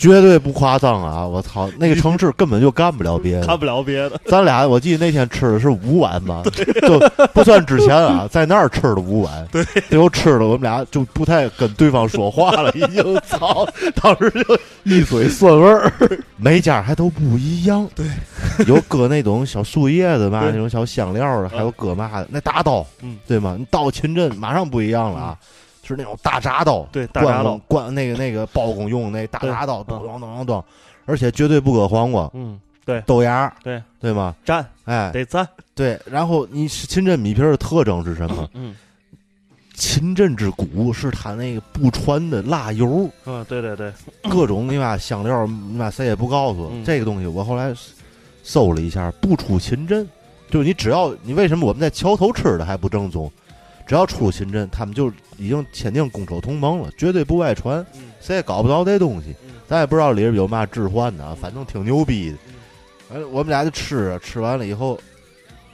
绝对不夸张啊！我操，那个城市根本就干不了别的。[laughs] 干。不了别的，咱俩我记得那天吃的是五碗吧，[laughs] 就不算之前啊，在那儿吃的五碗，对，最后吃了我们俩就不太跟对方说话了，已经操，当时就一嘴酸味儿。每家还都不一样，对，有搁那种小树叶子嘛，[laughs] 那种小香料的，还有搁嘛的，那大刀，嗯，对吗？你到秦镇马上不一样了啊，是那种大铡刀，对，大铡刀，关那个那个包公用那大铡刀，咚咚咚咚咚，而且绝对不搁黄瓜、嗯，对，豆芽，对。对吗？蘸哎，得蘸，对，然后你是秦镇米皮的特征是什么？嗯。秦镇之骨是它那个不传的辣油，嗯，对对对，各种你妈香料，你妈谁也不告诉这个东西我后来搜了一下，不出秦镇，就是你只要你为什么我们在桥头吃的还不正宗？只要出秦镇，他们就已经签订攻守同盟了，绝对不外传，嗯谁也搞不着这东西嗯。咱也不知道里边有嘛置换的，反正挺牛逼的。完了，我们俩就吃，吃完了以后，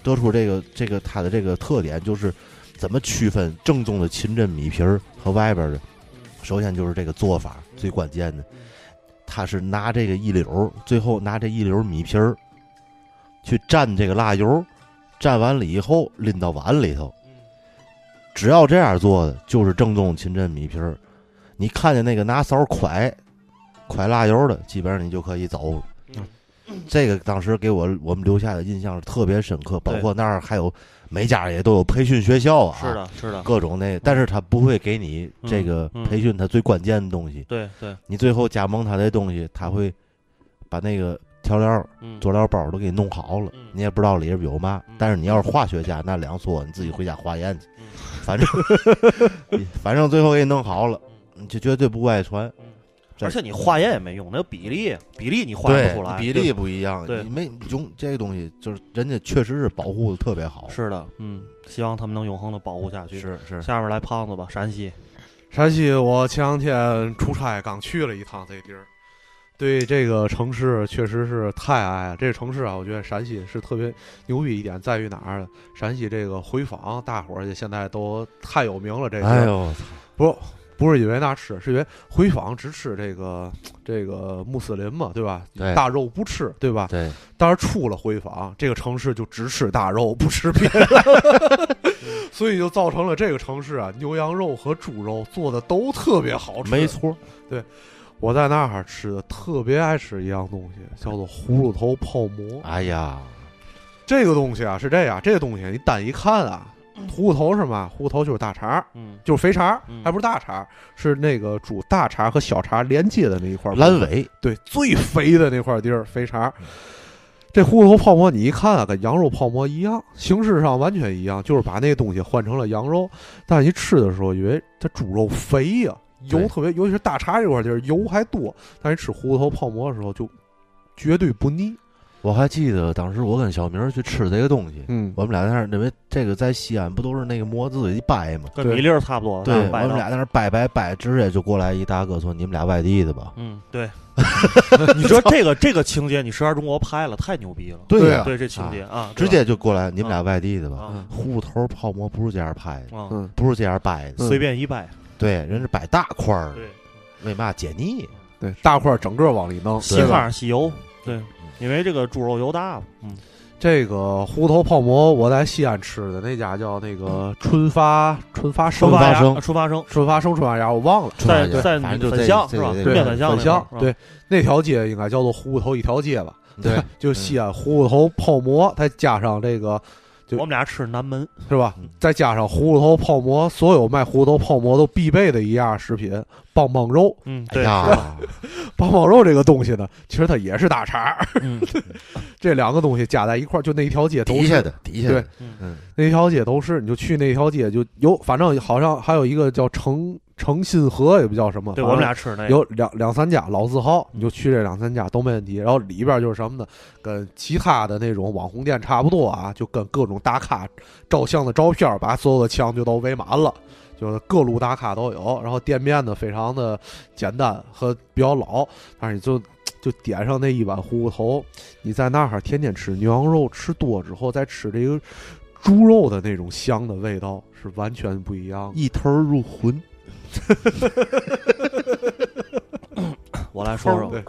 得出这个这个它的这个特点，就是怎么区分正宗的秦镇米皮儿和外边的。首先就是这个做法最关键的，他是拿这个一绺儿，最后拿这一绺儿米皮儿去蘸这个辣油，蘸完了以后拎到碗里头。只要这样做的，就是正宗秦镇米皮儿。你看见那个拿勺蒯蒯辣油的，基本上你就可以走了。这个当时给我我们留下的印象是特别深刻，包括那儿还有每家也都有培训学校啊，是的，是的，各种那，但是他不会给你这个培训他最关键的东西。对对，你最后加盟他的东西，他会把那个调料、嗯，佐料包都给你弄好了，嗯你也不知道里边有嘛嗯。但是你要是化学家，那两说，你自己回家化验去嗯。[laughs] 反正反正最后给你弄好了，你就绝对不外传。而且你化验也没用，那个比例比例你化验不出来，比例不一样，对你没用这个东西，就是人家确实是保护的特别好。是的，嗯，希望他们能永恒的保护下去。是是，下面来胖子吧，陕西，山西，我前两天出差刚去了一趟这地儿，对这个城市确实是太爱了。这个城市啊，我觉得陕西是特别牛逼一点，在于哪儿呢？陕西这个回坊，大伙儿现在都太有名了。这个、哎呦，不不是因为那吃，是因为回坊只吃这个这个穆斯林嘛，对吧？对大肉不吃，对吧？对，但是出了回坊，这个城市就只吃大肉，不吃别的，[laughs] 所以就造成了这个城市啊，牛羊肉和猪肉做的都特别好吃。没，错，[laughs] 我在那儿吃的特别爱吃一样东西，叫做葫芦头泡馍。哎呀，这个东西啊是这样，这个东西你单一看啊，葫芦头是嘛？葫芦头就是大肠，嗯就是肥肠，嗯还不是大肠，是那个猪大肠和小肠连接的那一块儿阑尾，对，最肥的那块地儿，肥肠。这葫芦头泡馍，你一看啊，跟羊肉泡馍一样，形式上完全一样，就是把那个东西换成了羊肉。但是你吃的时候，以为它猪肉肥呀、油特别，尤其是大碴这块地儿油还多。但是你吃葫芦头泡馍的时候，就绝对不腻。我还记得当时我跟小明去吃这个东西，嗯，我们俩在那儿，因为这个在西安不都是那个馍自己掰吗？跟米粒儿差不多。对，我们俩在那儿掰掰掰，直接就过来一大哥说：“你们俩外地的吧嗯，对。[laughs] 你说这个这个情节，你《十二中国》拍了，太牛逼了。？”对啊对这情节啊，直接就过来，你们俩外地的吧？啊户头泡馍不是这样拍的，啊，嗯，不是这样掰的，嗯随便一掰，对，人是摆大块儿为嘛解腻？对，大块儿整个往里弄，稀对吧糠吸油，对，因为这个猪肉油大嘛，嗯，这个胡头泡馍，我在西安吃的那家叫那个春发春发生发芽发生春发生，春发生春发芽，我忘了。在对在粉反正就是吧？对面粉巷粉巷那块儿，对，那条街应该叫做虎头一条街吧？对，[laughs] 就西安虎头泡馍，再加上这个就我们俩吃南门，是吧嗯？再加上葫芦头泡馍，所有卖葫芦头泡馍都必备的一样食品——棒棒肉。嗯，哎对，呀，棒棒肉这个东西呢，其实它也是大肠儿，[laughs] 嗯这两个东西加在一块儿，就那一条街都是底下的底下的，嗯嗯，那一条街都是，你就去那条街就有，反正好像还有一个叫诚诚信和，也不叫什么。对，我们俩吃那个，有两两三家老字号，你就去这两三家都没问题。然后里边就是什么呢？跟其他的那种网红店差不多啊，就跟各种大咖照相的照片，把所有的墙就都围满了。就是各路大咖都有，然后店面呢非常的简单和比较老，但是你就就点上那一碗糊头，你在那儿天天吃牛羊肉，吃多之后再吃这个猪肉的那种香的味道是完全不一样。一头入魂，[laughs] 我来说说吧，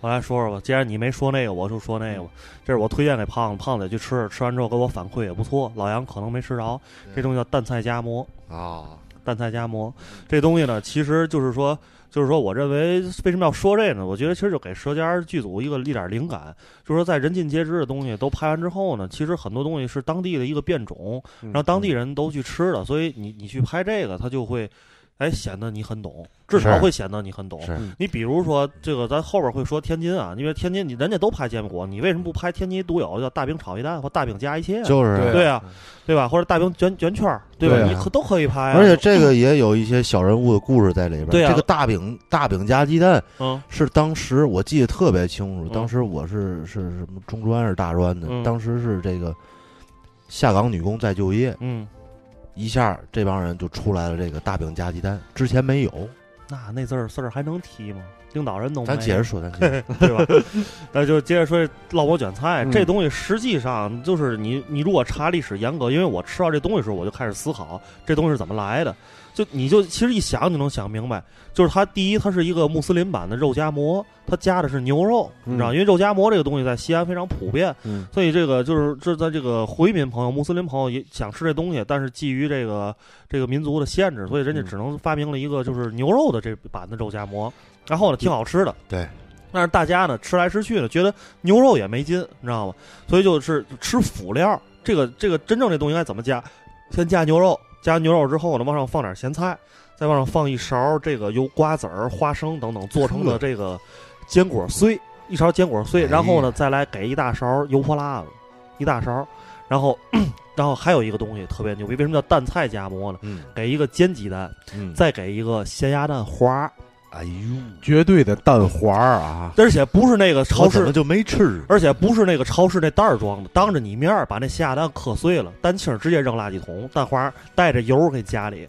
我来说说吧。既然你没说那个，我就说那个吧。这是我推荐给胖子，胖子也去吃，吃完之后给我反馈也不错。老杨可能没吃着，这东西叫蛋菜夹馍。啊，蛋菜夹馍这东西呢，其实就是说，就是说，我认为为什么要说这个呢？我觉得其实就给《舌尖》剧组一个一点灵感，就是说在人尽皆知的东西都拍完之后呢，其实很多东西是当地的一个变种，嗯让当地人都去吃的，所以你你去拍这个，它就会。哎，显得你很懂，至少会显得你很懂。你比如说这个，咱后边会说天津啊，因为天津你人家都拍煎饼果，你为什么不拍天津独有的叫大饼炒鸡蛋或大饼加一切啊？就是对啊，对吧？或者大饼卷卷圈儿，对吧？对啊你可都可以拍、啊。而且这个也有一些小人物的故事在里边。对啊这个大饼大饼加鸡蛋嗯是当时我记得特别清楚，嗯当时我是是什么中专还是大专的？嗯当时是这个下岗女工再就业，嗯，一下这帮人就出来了这个大饼加鸡蛋，之前没有。那那字儿事儿还能提吗？领导人都没咱接着说，咱接着说对吧？那就接着说烙馍卷菜、嗯这东西，实际上就是你你如果查历史严格，因为我吃到这东西的时候，我就开始思考这东西是怎么来的。就你就其实一想就能想明白，就是它第一，它是一个穆斯林版的肉夹馍，它加的是牛肉，你知道，嗯因为肉夹馍这个东西在西安非常普遍，嗯所以这个就是这在这个回民朋友、穆斯林朋友也想吃这东西，但是基于这个这个民族的限制，所以人家嗯只能发明了一个就是牛肉的这版的肉夹馍，然后呢挺好吃的，对。但是大家呢吃来吃去呢，觉得牛肉也没劲，你知道吗？所以就是吃辅料，这个这个真正这东西应该怎么加？先加牛肉，加牛肉之后呢，往上放点咸菜，再往上放一勺这个由瓜子儿、花生等等做成的这个坚果碎，一勺坚果碎，哎然后呢再来给一大勺油泼辣子，一大勺，然后 [clears throat] 然后还有一个东西特别牛逼，为什么叫蛋菜夹馍呢？嗯。给一个煎鸡蛋，嗯，再给一个咸鸭蛋花，哎呦，绝对的蛋黄儿啊！而且不是那个超市我怎么就没吃？而且不是那个超市那袋儿装的，当着你面儿把那咸鸭蛋磕碎了，蛋清儿直接扔垃圾桶，蛋黄带着油给家里，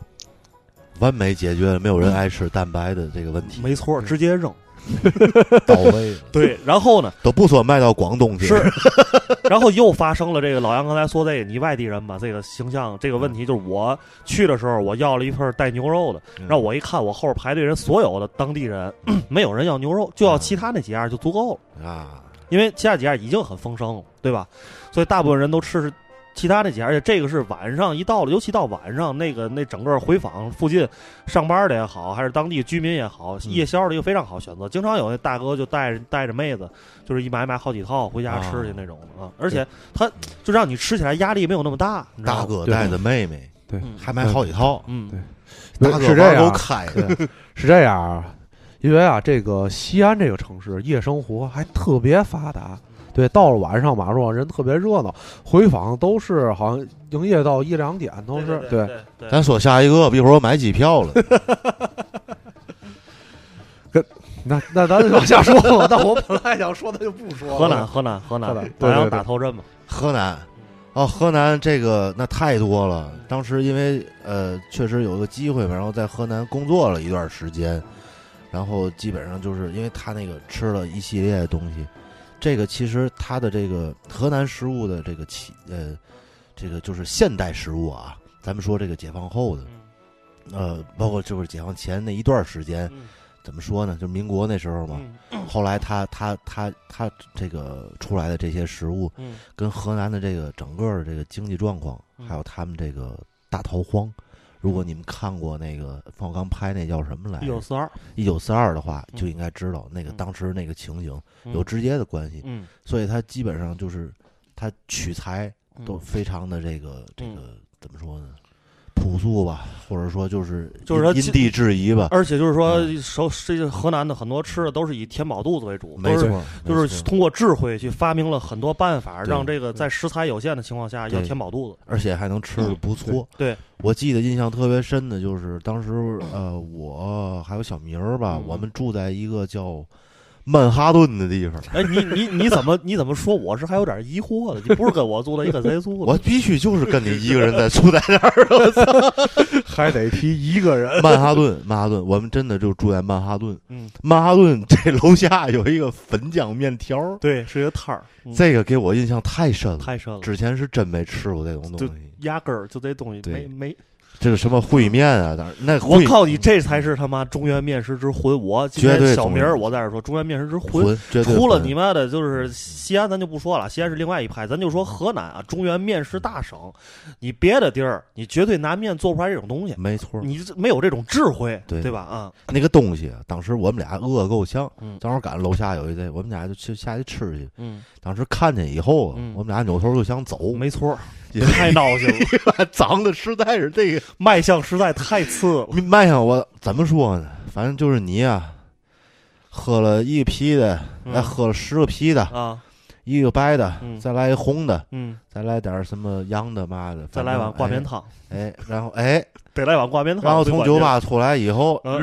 完美解决了没有人爱吃蛋白的这个问题，没错，直接扔。[laughs] 到位了，对，然后呢？都不说卖到广东去，是，[laughs] 然后又发生了这个老杨刚才说这个你外地人吧，这个形象这个问题，就是我去的时候我要了一份带牛肉的，嗯。然后我一看我后边排队人所有的当地人 [clears throat] 没有人要牛肉，就要其他那几样就足够了。啊，因为其他几样已经很丰盛了，对吧？所以大部分人都吃是其他那几家，而且这个是晚上一到了，尤其到晚上，那个那整个回访附近上班的也好，还是当地居民也好，夜宵的一个非常好选择。经常有那大哥就带着带着妹子，就是一买买好几套回家吃去那种啊，而且他就让你吃起来压力没有那么大？大哥带着妹妹对，嗯还买好几套，嗯，对大哥玩都是这样，开，对，是这样啊，因为啊，这个西安这个城市夜生活还特别发达。对，到了晚上马路上人特别热闹，回访都是好像营业到一两点都是对对对咱说下一个吧，一会儿我买机票了。[laughs] 那那咱往下说吧。但我本来想说的就不说了。河南，河南，河南河南，对老杨对对打头阵嘛。河南，哦，河南这个那太多了。当时因为呃，确实有个机会嘛，然后在河南工作了一段时间，然后基本上就是因为他那个吃了一系列的东西，这个其实他的这个河南食物的这个起呃，这个就是现代食物啊，咱们说这个解放后的，呃，包括就是解放前那一段时间，嗯怎么说呢？就民国那时候嘛，嗯后来他他他他这个出来的这些食物，嗯跟河南的这个整个的这个经济状况，嗯还有他们这个大逃荒，如果你们看过那个冯小刚拍那叫什么来着？一九四二。一九四二的话，嗯。就应该知道那个嗯。当时那个情形嗯有直接的关系，嗯。所以他基本上就是他取材嗯。都非常的这个这嗯。个怎么说呢？朴素吧，或者说就是就是因地制宜吧。而且就是说，首这个河南的很多吃的都是以填饱肚子为主，没错，就是通过智慧去发明了很多办法，让这个在食材有限的情况下要填饱肚子。而且还能吃的不错。嗯对，我记得印象特别深的就是当时呃，我还有小明儿吧，嗯。我们住在一个叫曼哈顿的地方。哎，你你你怎么你怎么说？我是还有点疑惑的，你不是跟我住在一个贼宿的？我必须就是跟你一个人在住在那儿。[laughs] 还得提一个人。曼哈顿，曼哈顿，我们真的就住在曼哈顿。嗯，曼哈顿这楼下有一个粉浆面条儿，对，是一个摊儿，嗯这个给我印象太深了。太深了，之前是真没吃过这种东就西，压根儿就这东西对没没。这个什么烩面啊，当然那我告诉你，这才是他妈中原面食之魂！我今天小明儿，我在这说中原面食之魂。除了你妈的，就是西安，咱就不说了，西安是另外一派，咱就说河南啊，中原面食大省，你别的地儿，你绝对拿面做不出来这种东西，没错，你没有这种智慧，对对吧？啊，那个东西啊，当时我们俩饿得够呛，嗯正好赶上楼下有一这，我们俩就去下去吃去。嗯，当时看见以后我们俩扭头就想走，没错儿，因为太闹心了，[laughs] 长得实在是这个卖相实在太次了。卖相，我怎么说呢？反正就是你啊、喝了一个啤的，嗯再喝了十个啤的，啊，一个白的，嗯再来一红的，嗯，再来点什么洋的嘛的，再来碗挂面汤，哎，哎，然后哎，得来碗挂面汤。然后从酒吧出来以后，嗯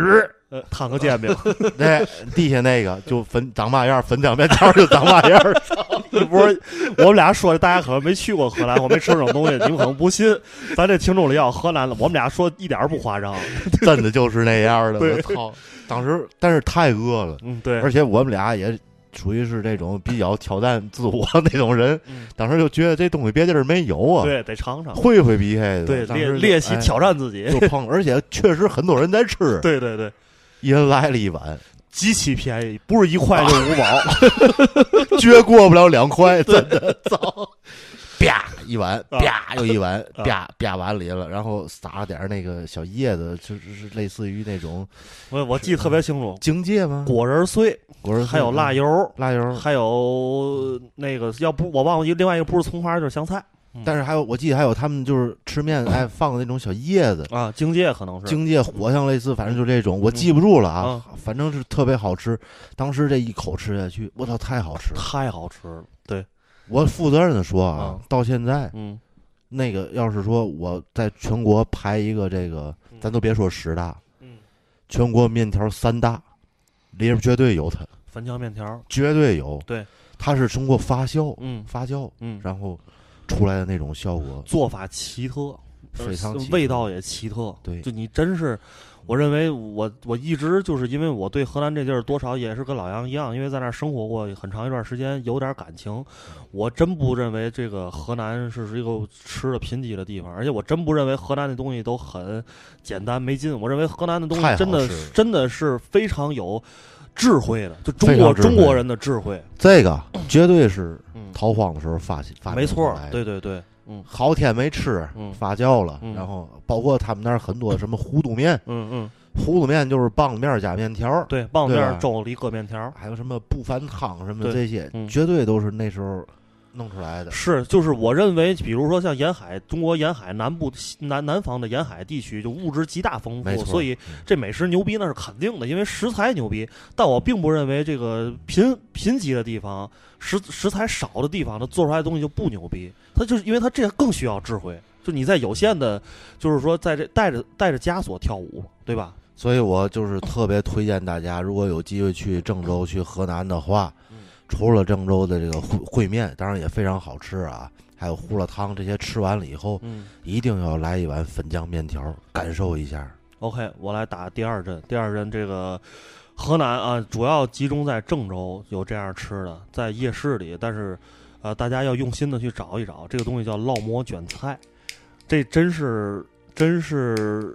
呃，烫个煎饼，[laughs] 那，地下那个就粉长嘛样，粉浆面条就长嘛样。[laughs] 不是我们俩说的，大家可能没去过河南，我没吃这种东西，你们可能不信。咱这听众里要河南的，我们俩说一点儿不夸张。真的就是那样的，[laughs] 我操！当时但是太饿了，嗯，对，而且我们俩也属于是这种比较挑战自我那种人，嗯。当时就觉得这东西别地儿没有啊，对，得尝尝，会会比黑的，对，练练习哎挑战自己。就碰，而且确实很多人在吃，对对对，一人来了一碗，极其便宜，不是一块就 [laughs] 五毛。[laughs] 绝过不了两块，真的 [laughs] 操！啪一碗，啊啪又一碗，啊啪啪碗里了，然后撒了点那个小叶子，就是是类似于那种我我记得特别清楚，荆芥吗？果仁碎，果仁还有辣油，辣油，还有那个要不我忘了，另外一个不是葱花就是香菜但是还有我记得还有他们就是吃面 [coughs] 哎放的那种小叶子，啊，荆芥可能是。荆芥、藿香类似，反正就这种，我记不住了啊啊，反正是特别好吃。当时这一口吃下去，我操，太好吃了！太好吃了，对，我负责任的说啊啊，到现在嗯，那个要是说我在全国排一个这个，咱都别说十大，嗯，全国面条三大里边绝对有它，粉浆面条，绝对有。对，它是通过发酵，嗯。发酵，嗯，然后出来的那种效果做法奇特，非常味道也奇特。对就你真是，我认为我我一直就是因为我对河南这地儿多少也是跟老杨一样，因为在那儿生活过很长一段时间，有点感情。我真不认为这个河南是是一个吃的贫瘠的地方，而且我真不认为河南的东西都很简单没劲。我认为河南的东西真的真的是非常有智慧的，就中国中国人的智慧。这个绝对是嗯，逃荒的时候发现发明没错对对对，嗯。好天没吃，嗯发酵了，嗯。然后包括他们那儿很多什么糊涂面，嗯嗯，糊涂面就是棒子面加面条，对，棒子面粥里搁面条。还有什么不翻汤什么的这些，嗯。绝对都是那时候弄出来的。是，就是我认为，比如说像沿海，中国沿海南部南南方的沿海地区，就物质极大丰富，所以嗯这美食牛逼那是肯定的，因为食材牛逼。但我并不认为这个贫贫瘠的地方，食食材少的地方，它做出来的东西就不牛逼。它就是因为它这更需要智慧，就你在有限的，就是说在这带着带着枷锁跳舞，对吧？所以我就是特别推荐大家，如果有机会去郑州、去河南的话，除了郑州的这个烩烩面，当然也非常好吃啊，还有胡辣汤这些，吃完了以后，嗯一定要来一碗粉浆面条，感受一下。，OK，我来打第二针。第二针这个河南啊，主要集中在郑州有这样吃的，在夜市里，但是呃，大家要用心的去找一找，这个东西叫烙馍卷菜，这真是真是。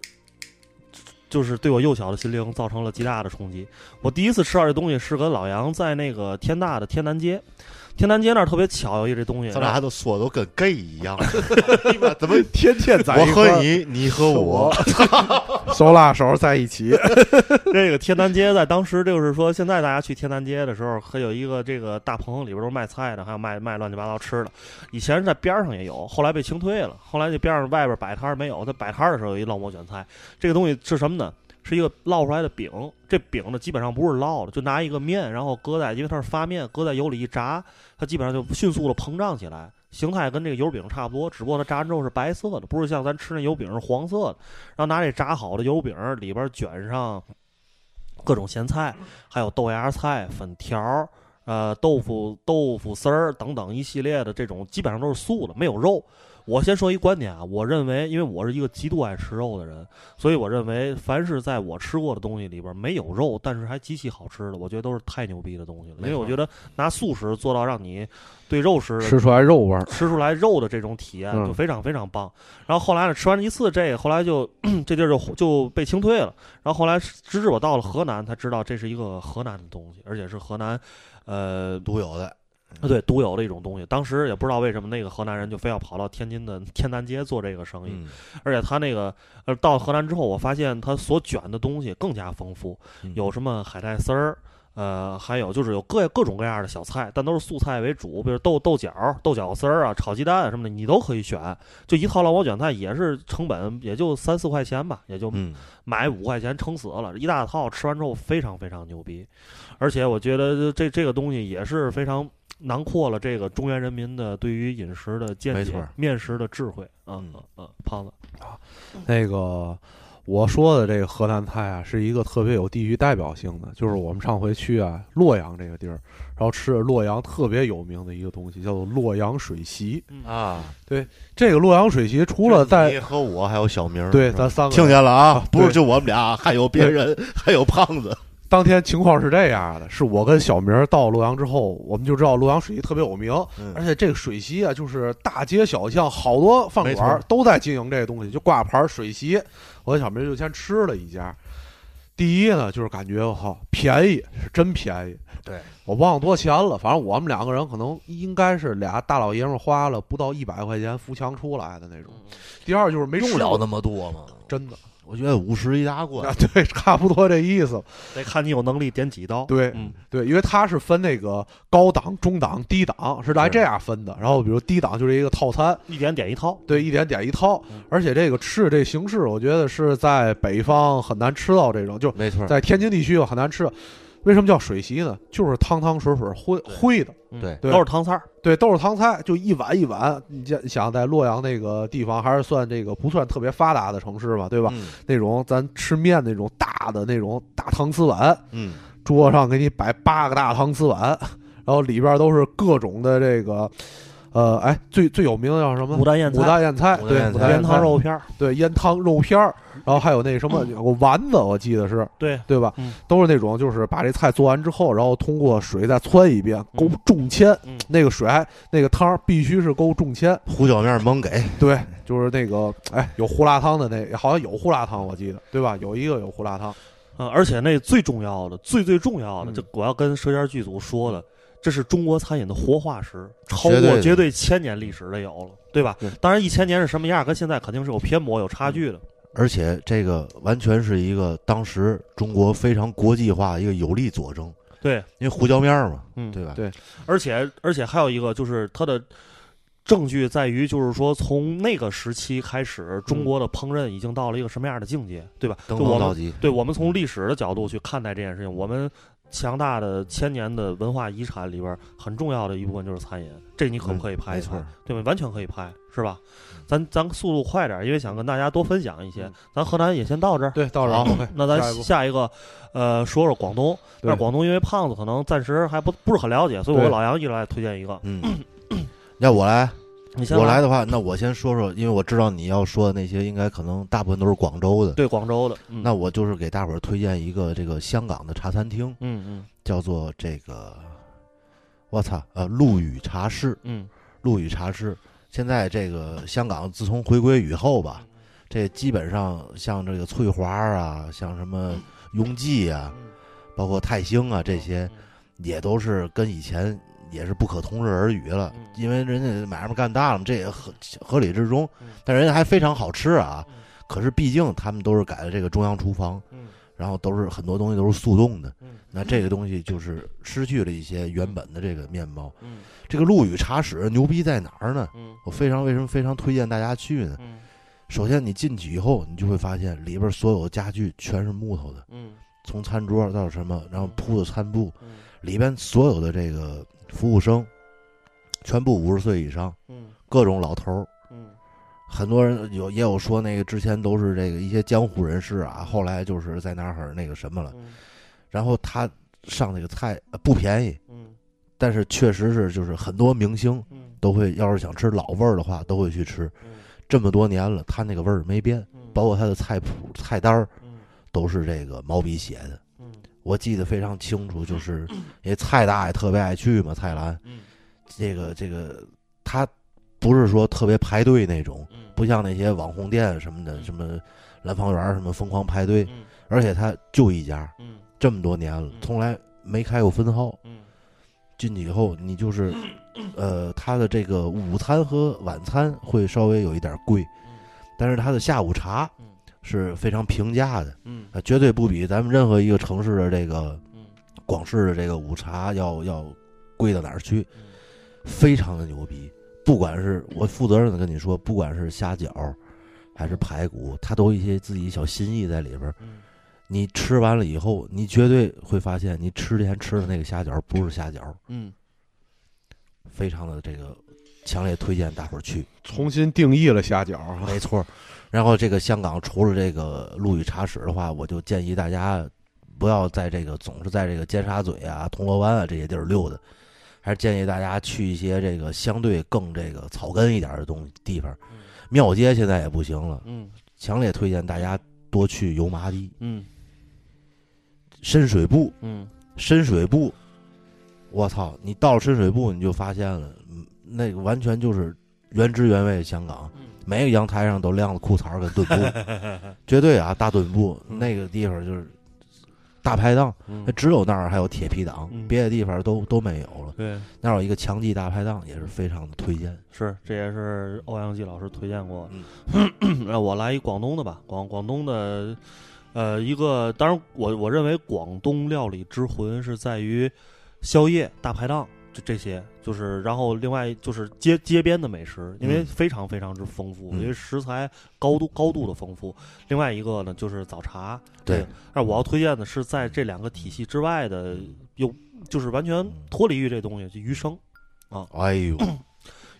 就是对我幼小的心灵造成了极大的冲击。我第一次吃到这东西是跟老杨在那个天大的天南街，天南街那儿特别巧有一这东西，咱俩都说的都跟 gay 一样，[laughs] 怎么天天在我一块儿和你，你和我，[laughs] 手拉手在一起，[laughs] 这个天南街在当时就是说，现在大家去天南街的时候，还有一个这个大棚里边都是卖菜的，还有卖卖乱七八糟吃的。以前是在边上也有，后来被清退了。后来这边上外边摆摊没有，在摆摊的时候有一烙馍卷菜。这个东西是什么呢？是一个烙出来的饼，这饼呢基本上不是烙的，就拿一个面，然后搁在，因为它是发面，搁在油里一炸，它基本上就迅速的膨胀起来，形态跟这个油饼差不多，只不过它炸完之后是白色的，不是像咱吃那油饼是黄色的。然后拿这炸好的油饼里边卷上各种咸菜，还有豆芽菜、粉条、呃豆腐、豆腐丝儿等等一系列的这种，基本上都是素的，没有肉。我先说一观点啊，我认为，因为我是一个极度爱吃肉的人，所以我认为，凡是在我吃过的东西里边没有肉，但是还极其好吃的，我觉得都是太牛逼的东西了。因为我觉得拿素食做到让你对肉食吃出来肉味儿。吃出来肉的这种体验嗯就非常非常棒。然后后来呢，吃完一次这个，后来就 [clears throat] 这地儿就就被清退了。然后后来直至我到了河南，才知道这是一个河南的东西，而且是河南，呃，独有的。对独有的一种东西。当时也不知道为什么那个河南人就非要跑到天津的天南街做这个生意，嗯，而且他那个呃到河南之后，我发现他所卷的东西更加丰富，嗯有什么海带丝儿。呃，还有就是有各各种各样的小菜，但都是素菜为主，比如豆豆角、豆角丝儿啊、炒鸡蛋什么的，你都可以选。就一套烙馍卷菜也是成本也就三四块钱吧，也就嗯，买五块钱撑死了，一大套吃完之后非常非常牛逼，而且我觉得这这个东西也是非常囊括了这个中原人民的对于饮食的见解没错、面食的智慧啊嗯嗯嗯，胖子，那个我说的这个河南菜啊，是一个特别有地域代表性的，就是我们上回去啊洛阳这个地儿，然后吃了洛阳特别有名的一个东西，叫做洛阳水席。啊，对这个洛阳水席除了在你和我还有小明儿，对咱三个听见了啊啊，不是就我们俩，还有别人，还有胖子。当天情况是这样的，是我跟小明儿到洛阳之后，我们就知道洛阳水席特别有名，嗯而且这个水席啊，就是大街小巷好多饭没馆错都在经营这个东西，就挂牌儿水席。我跟小明就先吃了一家，第一呢就是感觉我靠便宜，是真便宜。对，我忘了多少钱了，反正我们两个人可能应该是俩大老爷们儿花了不到一百块钱扶墙出来的那种。第二就是没吃过用了那么多吗？真的我觉得五十一大关啊，，对，[laughs] 差不多这意思。得看你有能力点几刀。对嗯，对，因为它是分那个高档、中档、低档，是来这样分的。然后比如低档就是一个套餐，一点点一套。对，一点点一套嗯。而且这个吃的这形式，我觉得是在北方很难吃到这种，就没错，在天津地区很难吃到。为什么叫水席呢？就是汤汤水水烩烩的，嗯对对都是汤菜儿。对，都是汤菜，就一碗一碗。你想想，在洛阳那个地方，还是算这个不算特别发达的城市吧，对吧？嗯那种咱吃面那种大的那种大搪瓷碗，嗯，桌上给你摆八个大搪瓷碗，然后里边都是各种的这个，呃，哎，最最有名的叫什么？五大腌菜。五大腌菜，对，牡丹腌汤肉片儿。对，腌汤肉片儿，然后还有那什么有个丸子，我记得是对，对吧？嗯。都是那种就是把这菜做完之后，然后通过水再汆一遍，勾嗯重芡，嗯。那个水还那个汤必须是勾重铅，胡椒面猛给，对，就是那个哎有胡辣汤的那好像有胡辣汤，我记得对吧？有一个有胡辣汤，嗯，而且那最重要的、最最重要的，嗯。这我要跟舌尖剧组说的，这是中国餐饮的活化石，超过绝对千年历史的有了，对吧对？当然，一千年是什么样，跟现在肯定是有偏颇、有差距的。而且这个完全是一个当时中国非常国际化一个有力佐证，对，因为胡椒面嘛，嗯，对吧？对而且而且还有一个就是它的证据在于，就是说从那个时期开始，中国的烹饪已经到了一个什么样的境界，对吧？就登峰造极，对我们从历史的角度去看待这件事情，我们强大的千年的文化遗产里边很重要的一部分就是餐饮，这你可不可以拍一拍？嗯对吧？完全可以拍，是吧？咱咱速度快点，因为想跟大家多分享一些。咱河南也先到这儿。对，到这儿那咱下一个，呃，说说广东。但广东因为胖子可能暂时还不不是很了解，所以我对老杨一直来推荐一个。嗯，[coughs] 要我来，你先我来的话，那我先说说，因为我知道你要说的那些，应该可能大部分都是广州的。对广州的，嗯、那我就是给大伙儿推荐一个这个香港的茶餐厅，嗯嗯。叫做这个，我操，呃，陆羽茶室。嗯。陆羽茶室，现在这个香港自从回归以后吧，这基本上像这个翠华啊，像什么永记啊，包括泰兴啊这些，也都是跟以前也是不可同日而语了嗯。因为人家买卖干大了，这也合合理之中嗯，但人家还非常好吃啊嗯。可是毕竟他们都是改的这个中央厨房，嗯然后都是很多东西都是速冻的，嗯那这个东西就是失去了一些原本的这个面貌。嗯这个陆羽茶室牛逼在哪儿呢？嗯我非常为什么非常推荐大家去呢？嗯首先你进去以后，你就会发现里边所有的家具全是木头的，嗯从餐桌到什么，然后铺的餐布，嗯里边所有的这个服务生，全部五十岁以上，嗯各种老头儿。嗯很多人有也有说那个之前都是这个一些江湖人士啊，后来就是在那儿那个什么了。嗯然后他上那个菜、呃不便宜，嗯但是确实是就是很多明星嗯都会，要是想吃老味儿的话，都会去吃。嗯这么多年了，他那个味儿没变，包括他的菜谱、菜单儿嗯都是这个毛笔写的。嗯我记得非常清楚，就是因为蔡大爷特别爱去嘛，蔡澜。嗯。这个这个他不是说特别排队那种，嗯。不像那些网红店什么的，什么兰芳园什么疯狂排队，嗯。而且他就一家，嗯。这么多年了，从来没开过分号。嗯。进去以后，你就是，[clears throat] 呃，他的这个午餐和晚餐会稍微有一点贵，但是他的下午茶嗯是非常平价的，嗯啊，绝对不比咱们任何一个城市的这个嗯广式的这个午茶要要贵到哪儿去，嗯非常的牛逼。不管是我负责任的跟你说，不管是虾饺还是排骨，它都有一些自己小心意在里边你吃完了以后，你绝对会发现，你吃之前吃的那个虾饺不是虾饺，嗯非常的这个强烈推荐大伙儿去。重新定义了虾饺啊，没错儿。然后这个香港除了这个陆羽茶室的话，我就建议大家不要在这个总是在这个尖沙咀啊、铜锣湾啊这些地儿溜达，还是建议大家去一些这个相对更这个草根一点的东地方。庙街现在也不行了，嗯强烈推荐大家多去油麻地、嗯深水埗。嗯深水埗，我操！你到了深水埗，你就发现了，嗯，那个完全就是原汁原味的香港。每个阳台上都晾着裤衩跟墩布，[laughs] 绝对啊，大墩布嗯那个地方就是大排档，只有那儿还有铁皮档，嗯别的地方都都没有了。对。那儿有一个强记大排档，也是非常的推荐。是，这也是欧阳继老师推荐过嗯的。[clears throat] 那我来一广东的吧，广广东的，呃，一个，当然我我认为广东料理之魂是在于宵夜、大排档这这些，就是然后另外就是街街边的美食，因为嗯非常非常之丰富，嗯因为食材高度高度的丰富。另外一个呢就是早茶，对，但我要推荐的是在这两个体系之外的，有就是完全脱离于这东西，就鱼生啊。哎呦，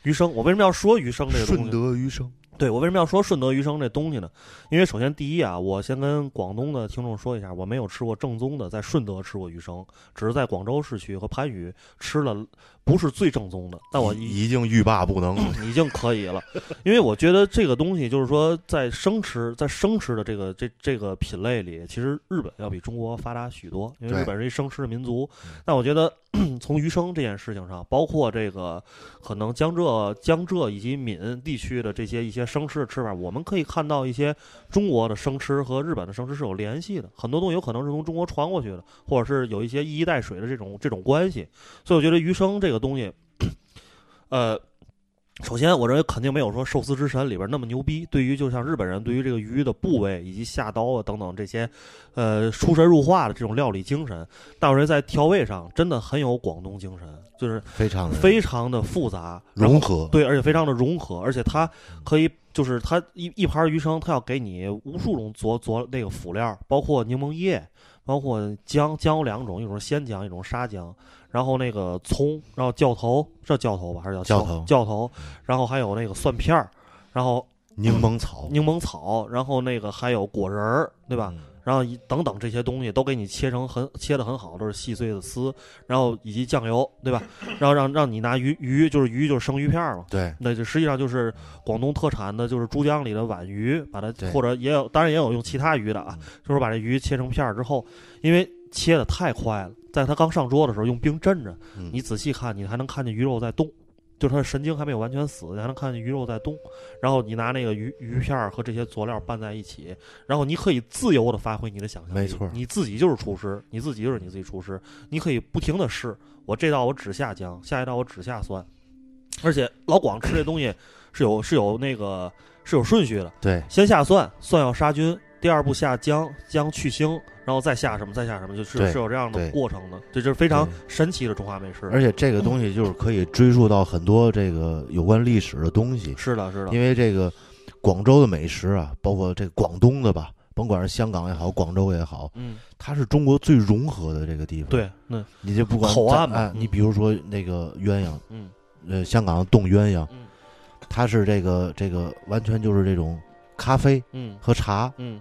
鱼生，我为什么要说鱼生这个东西？顺德鱼生，对我为什么要说顺德鱼生这东西呢？因为首先第一啊，我先跟广东的听众说一下，我没有吃过正宗的在顺德吃过鱼生，只是在广州市区和番禺吃了，不是最正宗的，但我已已经欲罢不能。已经可以了，[laughs] 因为我觉得这个东西就是说，在生吃在生吃的这个这这个品类里，其实日本要比中国发达许多，因为日本是一生吃的民族。但我觉得 [clears throat] 从鱼生这件事情上，包括这个可能江浙江浙以及闽地区的这些一些生吃的吃法，我们可以看到一些中国的生吃和日本的生吃是有联系的，很多东西有可能是从中国传过去的，或者是有一些一衣带水的这种这种关系。所以我觉得鱼生这个东西，呃。首先，我认为肯定没有说《寿司之神》里边那么牛逼。对于就像日本人对于这个鱼的部位以及下刀啊等等这些，呃，出神入化的这种料理精神，但我认为在调味上真的很有广东精神，就是非常的非常的复杂融合。对，而且非常的融合，而且它可以就是它一一盘鱼生，它要给你无数种佐佐那个辅料，包括柠檬叶，包括姜，姜有两种，一种是鲜姜，一种是沙姜。然后那个葱，然后椒头，这椒头吧，还是叫椒头。椒头，然后还有那个蒜片儿，然后柠檬草，柠檬草，然后那个还有果仁儿，对吧？嗯。然后一等等这些东西都给你切成很切的很好，都是细碎的丝，然后以及酱油，对吧？[laughs] 然后让让你拿鱼鱼就是鱼就是生鱼片儿嘛，对，那就实际上就是广东特产的，就是珠江里的皖鱼，把它或者也有，当然也有用其他鱼的啊，嗯。就是把这鱼切成片儿之后，因为切的太快了，在他刚上桌的时候用冰镇着，嗯你仔细看，你还能看见鱼肉在动，就是他的神经还没有完全死，你还能看见鱼肉在动。然后你拿那个鱼鱼片儿和这些佐料拌在一起，然后你可以自由的发挥你的想象力。没错你自己就是厨师，你自己就是你自己厨师，你可以不停的试。我这道我只下姜，下一道我只下蒜，而且老广吃这东西是有是有那个是有顺序的，对，先下蒜，蒜要杀菌，第二步下姜，姜去腥，然后再下什么，再下什么，就是是有这样的过程的，这就是非常神奇的中华美食。而且这个东西就是可以追溯到很多这个有关历史的东西，是的，是的，因为这个广州的美食啊，包括这个广东的吧，甭管是香港也好，广州也好，嗯，它是中国最融合的这个地方。，对，那你就不管口岸嘛。哎，嗯你比如说那个鸳鸯，嗯。呃，香港的冻鸳鸯，嗯。它是这个这个完全就是这种咖啡嗯。和茶，嗯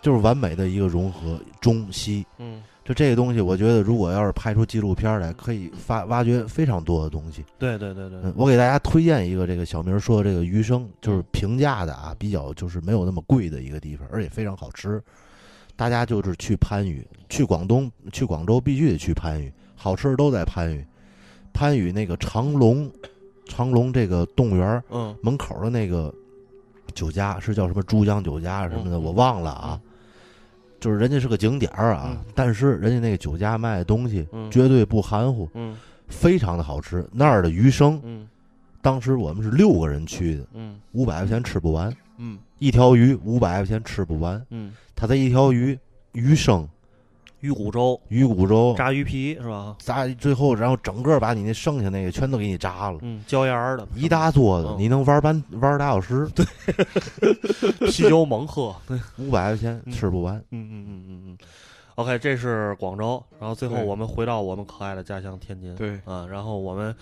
就是完美的一个融合，中西。嗯，就这个东西，我觉得如果要是拍出纪录片来，可以发挖掘非常多的东西。对对对对，嗯，我给大家推荐一个这个小明说的这个鱼生，就是平价的啊，比较就是没有那么贵的一个地方，而且非常好吃。大家就是去番禺，去广东、去广州必须得去番禺，好吃的都在番禺。番禺那个长隆，长隆这个动物园儿嗯门口的那个酒家是叫什么珠江酒家什么的，嗯我忘了啊。就是人家是个景点儿啊，嗯。但是人家那个酒家卖的东西嗯。绝对不含糊，嗯。非常的好吃。那儿的鱼生，嗯。当时我们是六个人去的，嗯。五百块钱吃不完，嗯，一条鱼五百块钱吃不完。嗯，他这一条鱼鱼生鱼骨粥。鱼骨粥，炸鱼皮是吧？炸最后然后整个把你那剩下那个全都给你炸了，嗯，椒盐儿的，一大桌子嗯，你能玩半玩俩小时，对，[laughs] 啤酒猛喝，对，五百块钱嗯。吃不完。嗯嗯嗯嗯嗯。OK，这是广州，然后最后我们回到我们可爱的家乡天津。对，啊，然后我们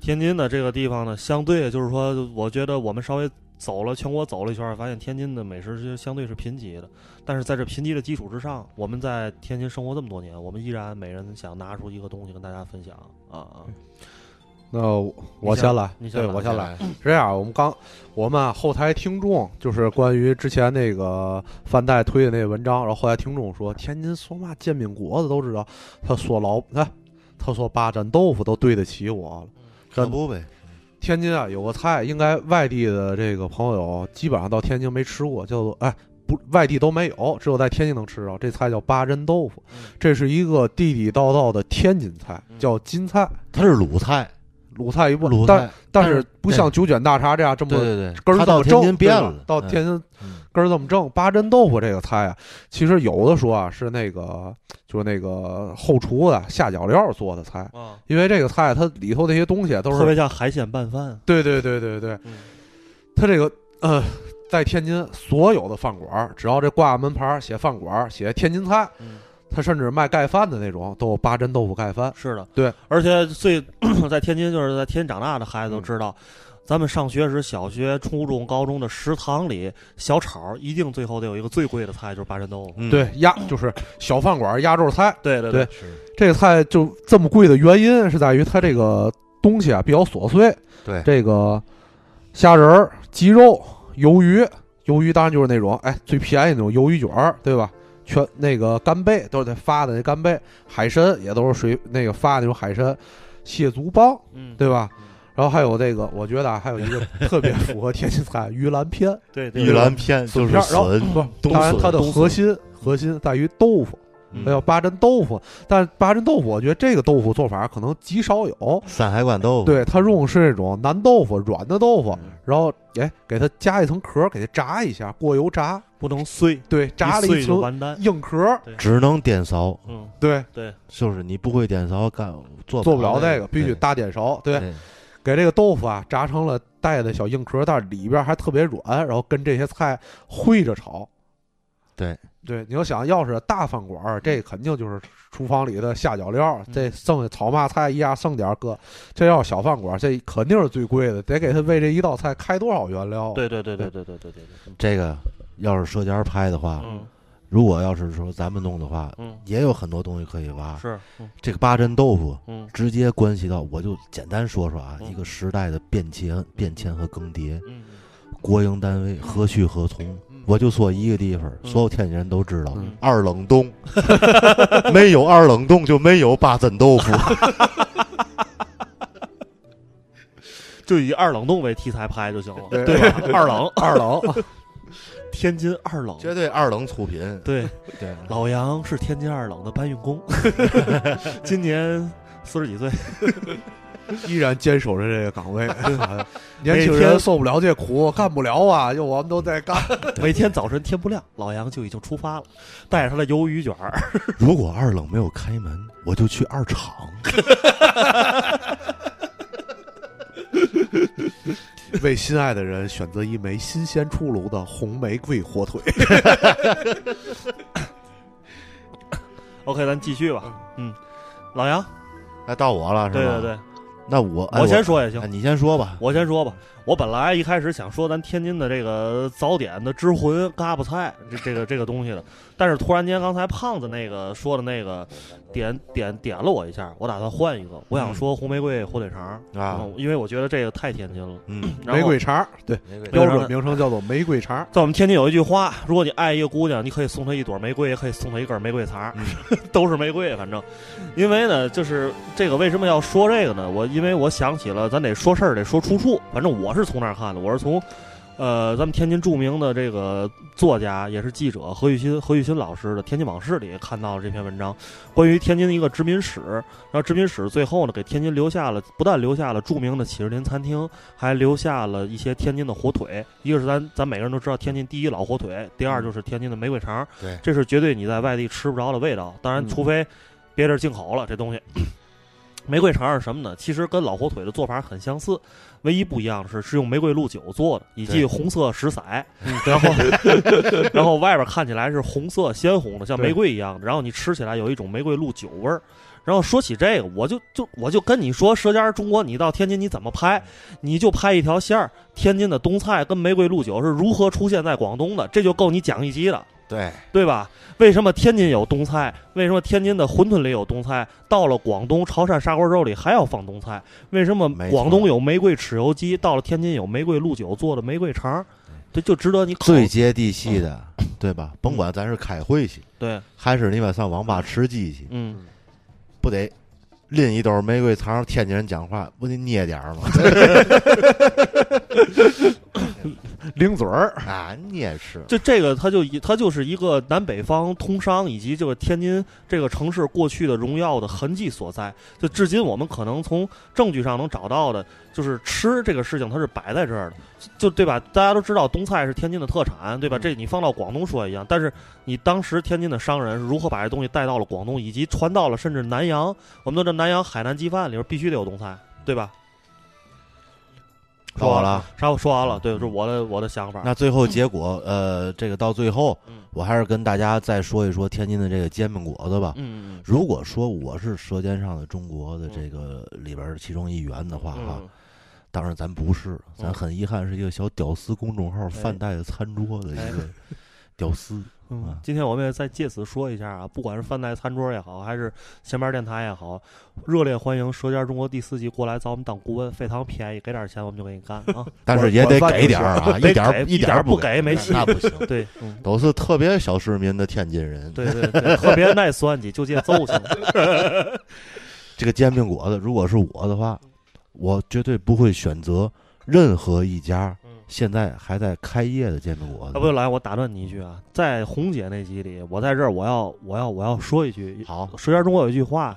天津的这个地方呢，相对就是说，我觉得我们稍微走了全国走了一圈，发现天津的美食是相对是贫瘠的。但是在这贫瘠的基础之上，我们在天津生活这么多年，我们依然每人想拿出一个东西跟大家分享啊啊！那我先先来，你先来对我先来。来，是这样，我们刚我们后台听众就是关于之前那个范代推的那个文章，然后后台听众说天津说嘛煎饼果子都知道，他说老他他说八珍豆腐都对得起我了。可不呗，天津啊有个菜，应该外地的这个朋友基本上到天津没吃过，叫做哎不外地都没有，只有在天津能吃到。这菜叫八珍豆腐。嗯，这是一个地地道道的天津菜，嗯。叫津菜。它是鲁菜，鲁菜一部分，鲁但菜，但是不像九卷大肠这样这么对对对，根儿到天津变了，嗯。到天津嗯根儿这么正。八珍豆腐这个菜啊，其实有的说啊是那个就是那个后厨的下脚料做的菜，啊，因为这个菜它里头那些东西都是特别像海鲜拌饭。对对对对对，嗯它这个呃，在天津所有的饭馆儿，只要这挂门牌儿写饭馆儿写天津菜，嗯，它甚至卖盖饭的那种都有八珍豆腐盖饭。是的，对，而且最 [coughs] 在天津就是在天津长大的孩子都嗯知道。咱们上学时，小学、初中、高中的食堂里，小炒一定最后得有一个最贵的菜，就是八珍豆腐。嗯对，压就是小饭馆儿压轴菜。对对对是，这个菜就这么贵的原因是在于它这个东西啊比较琐碎。对这个虾仁儿、鸡肉、鱿鱼，鱿鱼当然就是那种哎最便宜那种鱿鱼卷儿，对吧？全那个干贝都是得发的那干贝，海参也都是水那个发的那种海参，蟹足棒，嗯，对吧嗯？然后还有这个，我觉得啊，还有一个特别符合天津菜，玉兰片、[laughs] 对对，玉兰片就是片儿，然后笋，不，当然它的核心核心在于豆腐，嗯还有八珍豆腐。但是八珍豆腐，我觉得这个豆腐做法可能极少有。山海关豆腐，对，它用的是那种南豆腐，软的豆腐，嗯然后哎给它加一层壳，给它炸一下，过油炸，不能碎，对，炸了一层。硬壳，只能颠勺，嗯，对，对，就是你不会颠勺干做做不了这个，必须大颠勺，对，对给这个豆腐啊炸成了带的小硬壳，但是里边还特别软，然后跟这些菜烩着炒，对对，你要想要是大饭馆儿，这肯定就是厨房里的下脚料，这剩下炒嘛菜一样剩点儿搁。这要是小饭馆儿，这肯定是最贵的，得给他为这一道菜开多少原料？对对对对对对对对对，这个要是舌尖拍的话，嗯如果要是说咱们弄的话，嗯。也有很多东西可以挖。是，嗯。这个八珍豆腐嗯。直接关系到，我就简单说说啊，嗯。一个时代的变迁、变迁和更迭。嗯国营单位何去何从？我就说一个地方，嗯。所有天津人都知道，嗯。二冷冻，[laughs] 没有二冷冻就没有八珍豆腐。[laughs] 就以二冷冻为题材拍就行了，对。对吧？二冷，二冷，天津二冷，绝对二冷出品。对，[laughs] 对，老杨是天津二冷的搬运工，[laughs] 今年四十几岁，[laughs] 依然坚守着这个岗位。年轻人受不了这苦，干不了啊，又我们都在干。每天早晨天不亮，老杨就已经出发了，带着他的鱿鱼卷儿。如果二冷没有开门，我就去二厂。[laughs] 为心爱的人选择一枚新鲜出炉的红玫瑰火腿。[laughs] OK，咱继续吧。嗯，老杨，那到我了是吧？对对对，那我哎我先说也行哎。你先说吧。我先说吧，我本来一开始想说咱天津的这个早点的之魂嘎巴菜这这个这个东西的，但是突然间刚才胖子那个说的那个点点点了我一下，我打算换一个，我想说红玫瑰火腿肠啊嗯因为我觉得这个太天津了。嗯，玫瑰肠，对，玫瑰标准名称叫做玫瑰肠。在我们天津有一句话，如果你爱一个姑娘，你可以送她一朵玫瑰，也可以送她一根玫瑰碴，[laughs] 都是玫瑰，反正。因为呢，就是这个为什么要说这个呢？我因为我想起了，咱得说事儿，得说出处。反正我是从哪儿看的，我是从，呃，咱们天津著名的这个作家也是记者何玉新何玉新老师的《天津往事》里看到了这篇文章，关于天津的一个殖民史。然后殖民史最后呢，给天津留下了不但留下了著名的启士林餐厅，还留下了一些天津的火腿。一个是咱咱每个人都知道天津第一老火腿，第二就是天津的玫瑰肠，对这是绝对你在外地吃不着的味道。当然，嗯除非别地进口了这东西。玫瑰肠是什么呢？其实跟老火腿的做法很相似，唯一不一样的是是用玫瑰露酒做的，以及红色石色，然后 [laughs] [laughs] 然后外边看起来是红色鲜红的，像玫瑰一样的，然后你吃起来有一种玫瑰露酒味儿。然后说起这个，我就就我就跟你说，《舌尖儿中国》，你到天津你怎么拍？你就拍一条线儿，天津的冬菜跟玫瑰露酒是如何出现在广东的，这就够你讲一集的。对，对吧？为什么天津有冬菜？为什么天津的馄饨里有冬菜？到了广东潮汕砂锅肉里还要放冬菜？为什么广东有玫瑰豉油鸡？到了天津有玫瑰露酒做的玫瑰肠？这就值得你考最接地气的，对吧？甭管咱是开会去，对，还是你们上网吧吃鸡去，嗯，不得拎一兜玫瑰肠？天津人讲话不得捏点儿吗？[laughs] 零嘴儿，啊，你也是。就这个，它就一它就是一个南北方通商以及这个天津这个城市过去的荣耀的痕迹所在。就至今我们可能从证据上能找到的，就是吃这个事情它是摆在这儿的，就对吧？大家都知道东菜是天津的特产，对吧？这你放到广东说也一样，但是你当时天津的商人如何把这东西带到了广东，以及传到了甚至南洋？我们都知道南洋海南鸡饭里边必须得有东菜，对吧？说完了，啥我说完了，对，这是我的我的想法。那最后结果，呃，这个到最后，嗯我还是跟大家再说一说天津的这个煎饼果子吧。嗯嗯如果说我是《舌尖上的中国》的这个里边儿其中一员的话，哈，嗯，当然咱不是，咱嗯很遗憾是一个小屌丝公众号哎饭袋的餐桌的一哎个屌丝。今天我们也再借此说一下啊，不管是饭带餐桌也好，还是前边电台也好，热烈欢迎《舌尖中国》第四季过来找我们当顾问，非常便宜，给点钱我们就给你干啊。[laughs] 但是也得给点儿啊，得一点一点一点不给给没戏那不行。对，嗯，都是特别小市民的天津人。对对对，特别耐算计，就借揍行。[laughs] 这个煎饼果子，如果是我的话，我绝对不会选择任何一家嗯现在还在开业的煎饼果啊，子。不来，我打断你一句啊，在红姐那集里，我在这儿我要我要我要说一句，好，《舌尖中国》有一句话，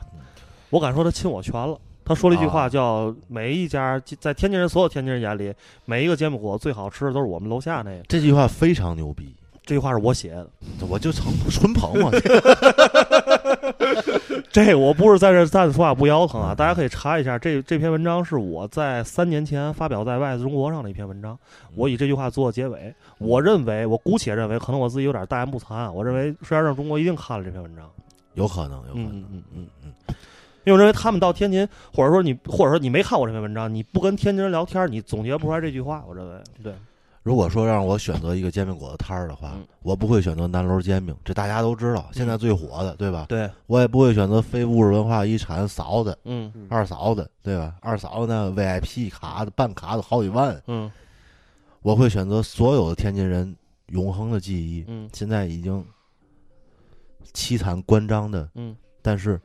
我敢说他侵我权了。他说了一句话，啊叫“每一家在天津人所有天津人眼里，每一个煎饼果子最好吃的都是我们楼下那个。这句话非常牛逼，”这句话是我写的。我就成纯捧嘛。[laughs] [laughs] [laughs] 这我不是在这站着说话不腰疼啊，大家可以查一下，这这篇文章是我在三年前发表在《外资中国》上的一篇文章，我以这句话做结尾。我认为，我姑且认为，可能我自己有点大言不惭啊，我认为《石家庄中国》一定看了这篇文章，有可能，有可嗯能，嗯嗯嗯嗯，因为我认为他们到天津，或者说你，或者说你没看过这篇文章，你不跟天津人聊天，你总结不出来这句话。我认为，对，如果说让我选择一个煎饼果子摊儿的话，嗯我不会选择南楼煎饼，这大家都知道，现在最火的，对吧？对，我也不会选择非物质文化遗产嫂子、嗯二嫂子，对吧？二嫂子那，VIP 卡的办卡的好几万，嗯我会选择所有的天津人永恒的记忆。嗯现在已经凄惨关张的，嗯但是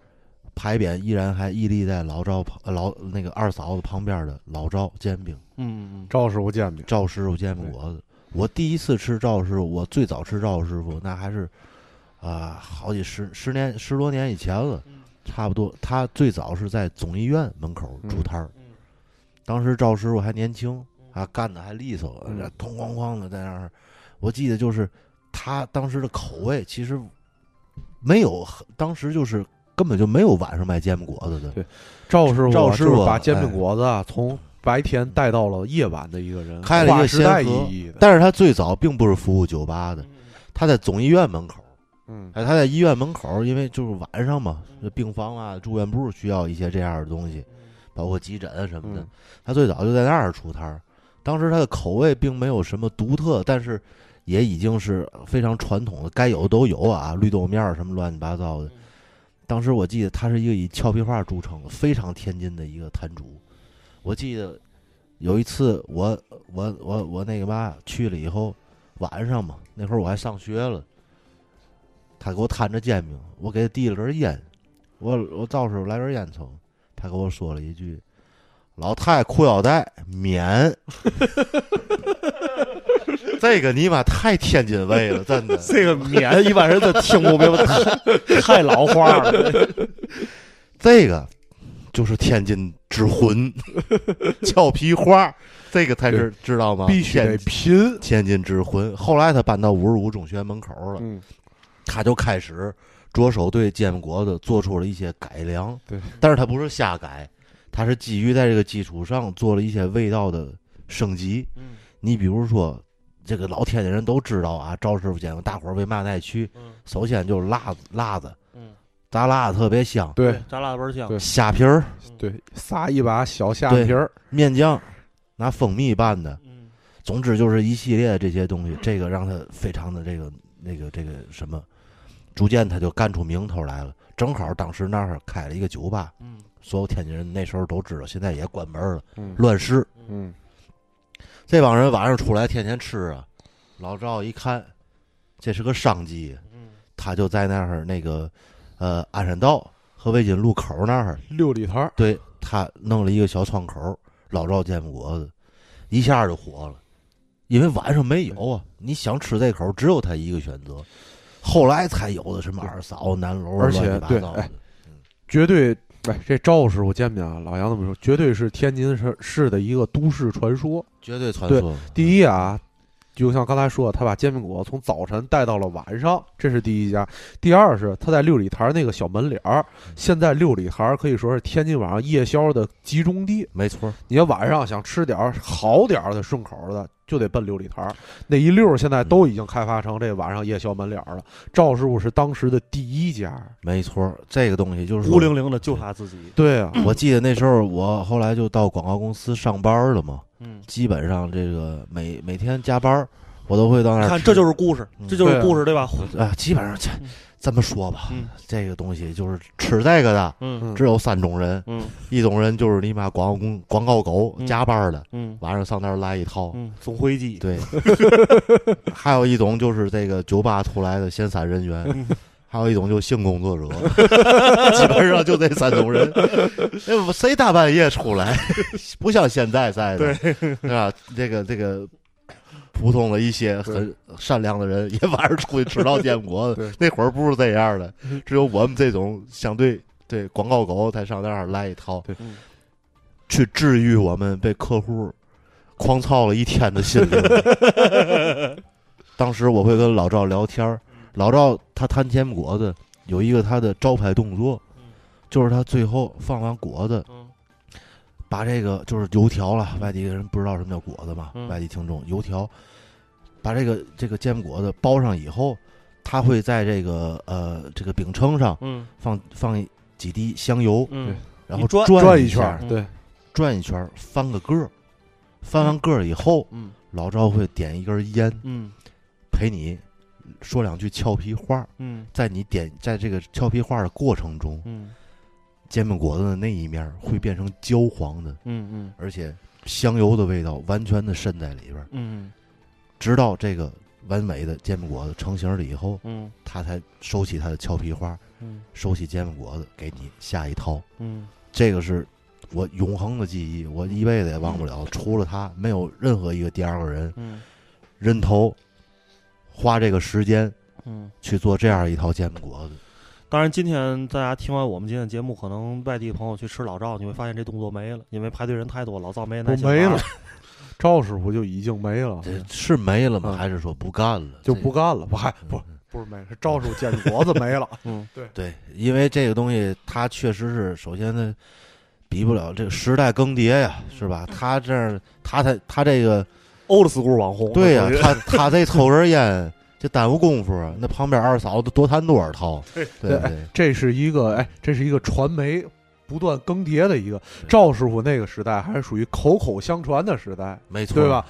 牌匾依然还屹立在老赵旁呃老那个二嫂子旁边的老赵煎饼。嗯嗯赵师傅煎饼，赵师傅煎饼果子。我第一次吃赵师傅，我最早吃赵师傅，那还是啊、好几十十年十多年以前了，差不多。他最早是在总医院门口煮摊儿，当时赵师傅还年轻，啊，干的还利索，嗯这哐哐哐的在那儿。我记得就是他当时的口味，其实没有，当时就是根本就没有晚上卖煎饼果子的。对赵师傅啊赵师傅把煎饼哎果子啊从白天带到了夜晚的一个人，开了一个划时代先河意义的。但是他最早并不是服务酒吧的，他在总医院门口。嗯，哎，他在医院门口，因为就是晚上嘛，病房啊、住院部需要一些这样的东西，包括急诊啊什么的。嗯他最早就在那儿出摊儿，当时他的口味并没有什么独特，但是也已经是非常传统的，该有的都有啊，绿豆面儿什么乱七八糟的。当时我记得他是一个以俏皮话著称的，非常天津的一个摊主。我记得有一次我我我我那个嘛去了以后，晚上嘛，那会儿我还上学了。他给我摊着煎饼，我给他递了根烟，我我赵师傅来根烟抽，他给我说了一句：“老太裤腰带免。”这个尼玛太天津味了，真的。[laughs] 这个免一般人都听不明白，太太老话了。[laughs] 这个就是天津之魂，[laughs] 俏皮话，这个才是知道吗？必须得天拼。天津之魂。后来他搬到五十五中学门口了，嗯，他就开始着手对煎饼果子做出了一些改良。对，但是他不是瞎改，他是基于在这个基础上做了一些味道的升级。嗯你比如说，这个老天津人都知道啊，赵师傅煎饼，大伙儿为嘛爱去？嗯首先就是辣子，辣子嗯，炸辣子特别香，对炸辣倍儿香。对虾皮儿、对，撒一把小虾皮儿，面酱，拿蜂蜜拌的，嗯总之就是一系列这些东西，这个让他非常的这个那个这个什么，逐渐他就干出名头来了。正好当时那儿开了一个酒吧，嗯所有天津人那时候都知道，现在也关门了。嗯乱世，嗯，这帮人晚上出来天天吃啊。老赵一看，这是个商机，嗯他就在那儿那个呃鞍山道和魏津路口那儿，六里台，对他弄了一个小窗口，老赵煎饼果子，一下就火了。因为晚上没有啊，你想吃这口只有他一个选择。后来才有的什么二嫂、南楼，而且对哎绝对。哎，这赵师傅煎饼啊，老杨这么说，绝对是天津市市的一个都市传说。绝对传对说。第一啊，就像刚才说的，他把煎饼果子从早晨带到了晚上，这是第一家。第二是他在六里台那个小门脸儿，现在六里台可以说是天津晚上夜宵的集中地。没错，你要晚上想吃点儿好点儿的顺口的，就得奔六里台儿。那一溜儿现在都已经开发成这晚上夜宵门脸儿了。赵师傅是当时的第一家。没错，这个东西就是孤零零的就他自己。[laughs] 对啊，我记得那时候我后来就到广告公司上班了嘛，嗯，基本上这个每每天加班，我都会到那儿。看这就是故事，嗯这就是故事，对吧？啊，基本上这么说吧，嗯这个东西就是吃这个的，只有三种人，嗯一种人就是你妈广告公广告狗嗯加班的，嗯晚上上那儿来一套。嗯，总回击。对，[laughs] 还有一种就是这个酒吧出来的闲散人员，嗯还有一种就是性工作者，[laughs] 基本上就这三种人。[laughs] 哎谁大半夜出来？不像现在在的，对吧？这个这个普通的一些很善良的人，也晚上出去吃到煎饼果子。那会儿不是这样的，只有我们这种相对对广告狗才上那儿来一套去治愈我们被客户狂操了一天的心灵。[laughs] 当时我会跟老赵聊天儿，老赵他摊煎饼果子有一个他的招牌动作，就是他最后放完果子，嗯。把这个就是油条了，外地人不知道什么叫果子嘛，嗯。外地听众油条，把这个这个煎饼果子包上以后，他会在这个呃这个饼铛上嗯放放几滴香油，嗯，然后一转一转一圈，嗯对，转一圈，翻个个儿，翻完个儿以后，嗯老赵会点一根烟，嗯陪你说两句俏皮话。嗯在你点在这个俏皮话的过程中，嗯煎饼果子的那一面会变成焦黄的，嗯嗯而且香油的味道完全的渗在里边直到这个完美的煎饼果子成型了以后，嗯他才收起他的俏皮话，嗯收起煎饼果子，给你下一套。嗯这个是我永恒的记忆，我一辈子也忘不了。除了他，没有任何一个第二个人嗯人头花这个时间嗯。去做这样一套煎饼果子。当然，今天大家听完我们今天的节目，可能外地朋友去吃老赵，你会发现这动作没了，因为排队人太多，老赵没耐心没了。赵师傅就已经没了，这是没了吗？嗯还是说不干了？就不干了，不还不嗯不是没了，是赵师傅煎饼果子没了，[laughs] 嗯对对，因为这个东西，它确实是首先呢，比不了这个时代更迭呀，是吧？他这他，他才他这个，，old school 网红。对呀、他他这抽根烟，这耽误功夫啊。那旁边二嫂子多谈多少套，[laughs] 对对对这是一个哎，这是一个传媒不断更迭的一个。赵师傅那个时代还是属于口口相传的时代，没错，对吧？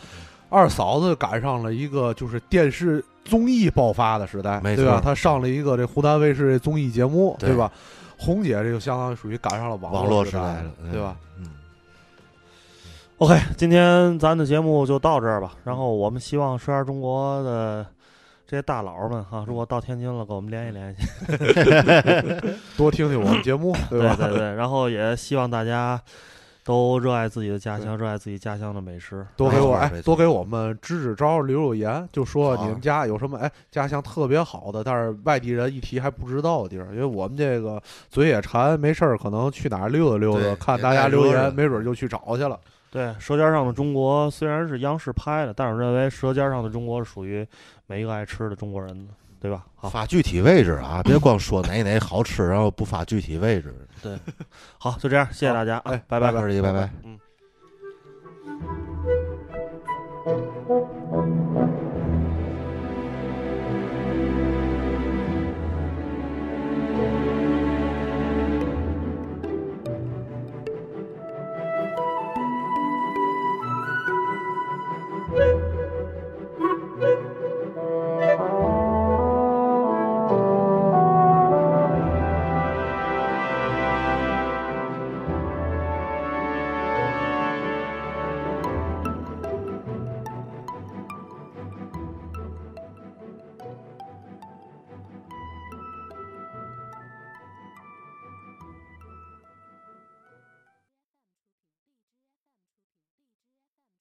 二嫂子赶上了一个就是电视综艺爆发的时代，没对吧？错她上了一个这湖南卫视综艺节目，对对吧？红姐这就相当于属于赶上了网络时时代了，对吧？？嗯，OK，今天咱的节目就到这儿吧。然后我们希望十二中国的这些大佬们哈，如果到天津了，跟我们联系联系。[laughs] 多听听我们节目，[laughs] 对吧？对对对，然后也希望大家都热爱自己的家乡，热爱自己家乡的美食。多给我哎多给我们支支招，留留言，就说你们家有什么哎家乡特别好的，但是外地人一提还不知道的地儿。因为我们这个嘴也馋，没事儿可能去哪儿溜达溜达，看大家留言，没准儿就去找去了。对，《舌尖上的中国》虽然是央视拍的，但是我认为《舌尖上的中国》是属于每一个爱吃的中国人呢对吧？发具体位置啊别光说哪哪好吃然后不发具体位置。对好就这样谢谢大家哎拜拜老师拜拜。嗯。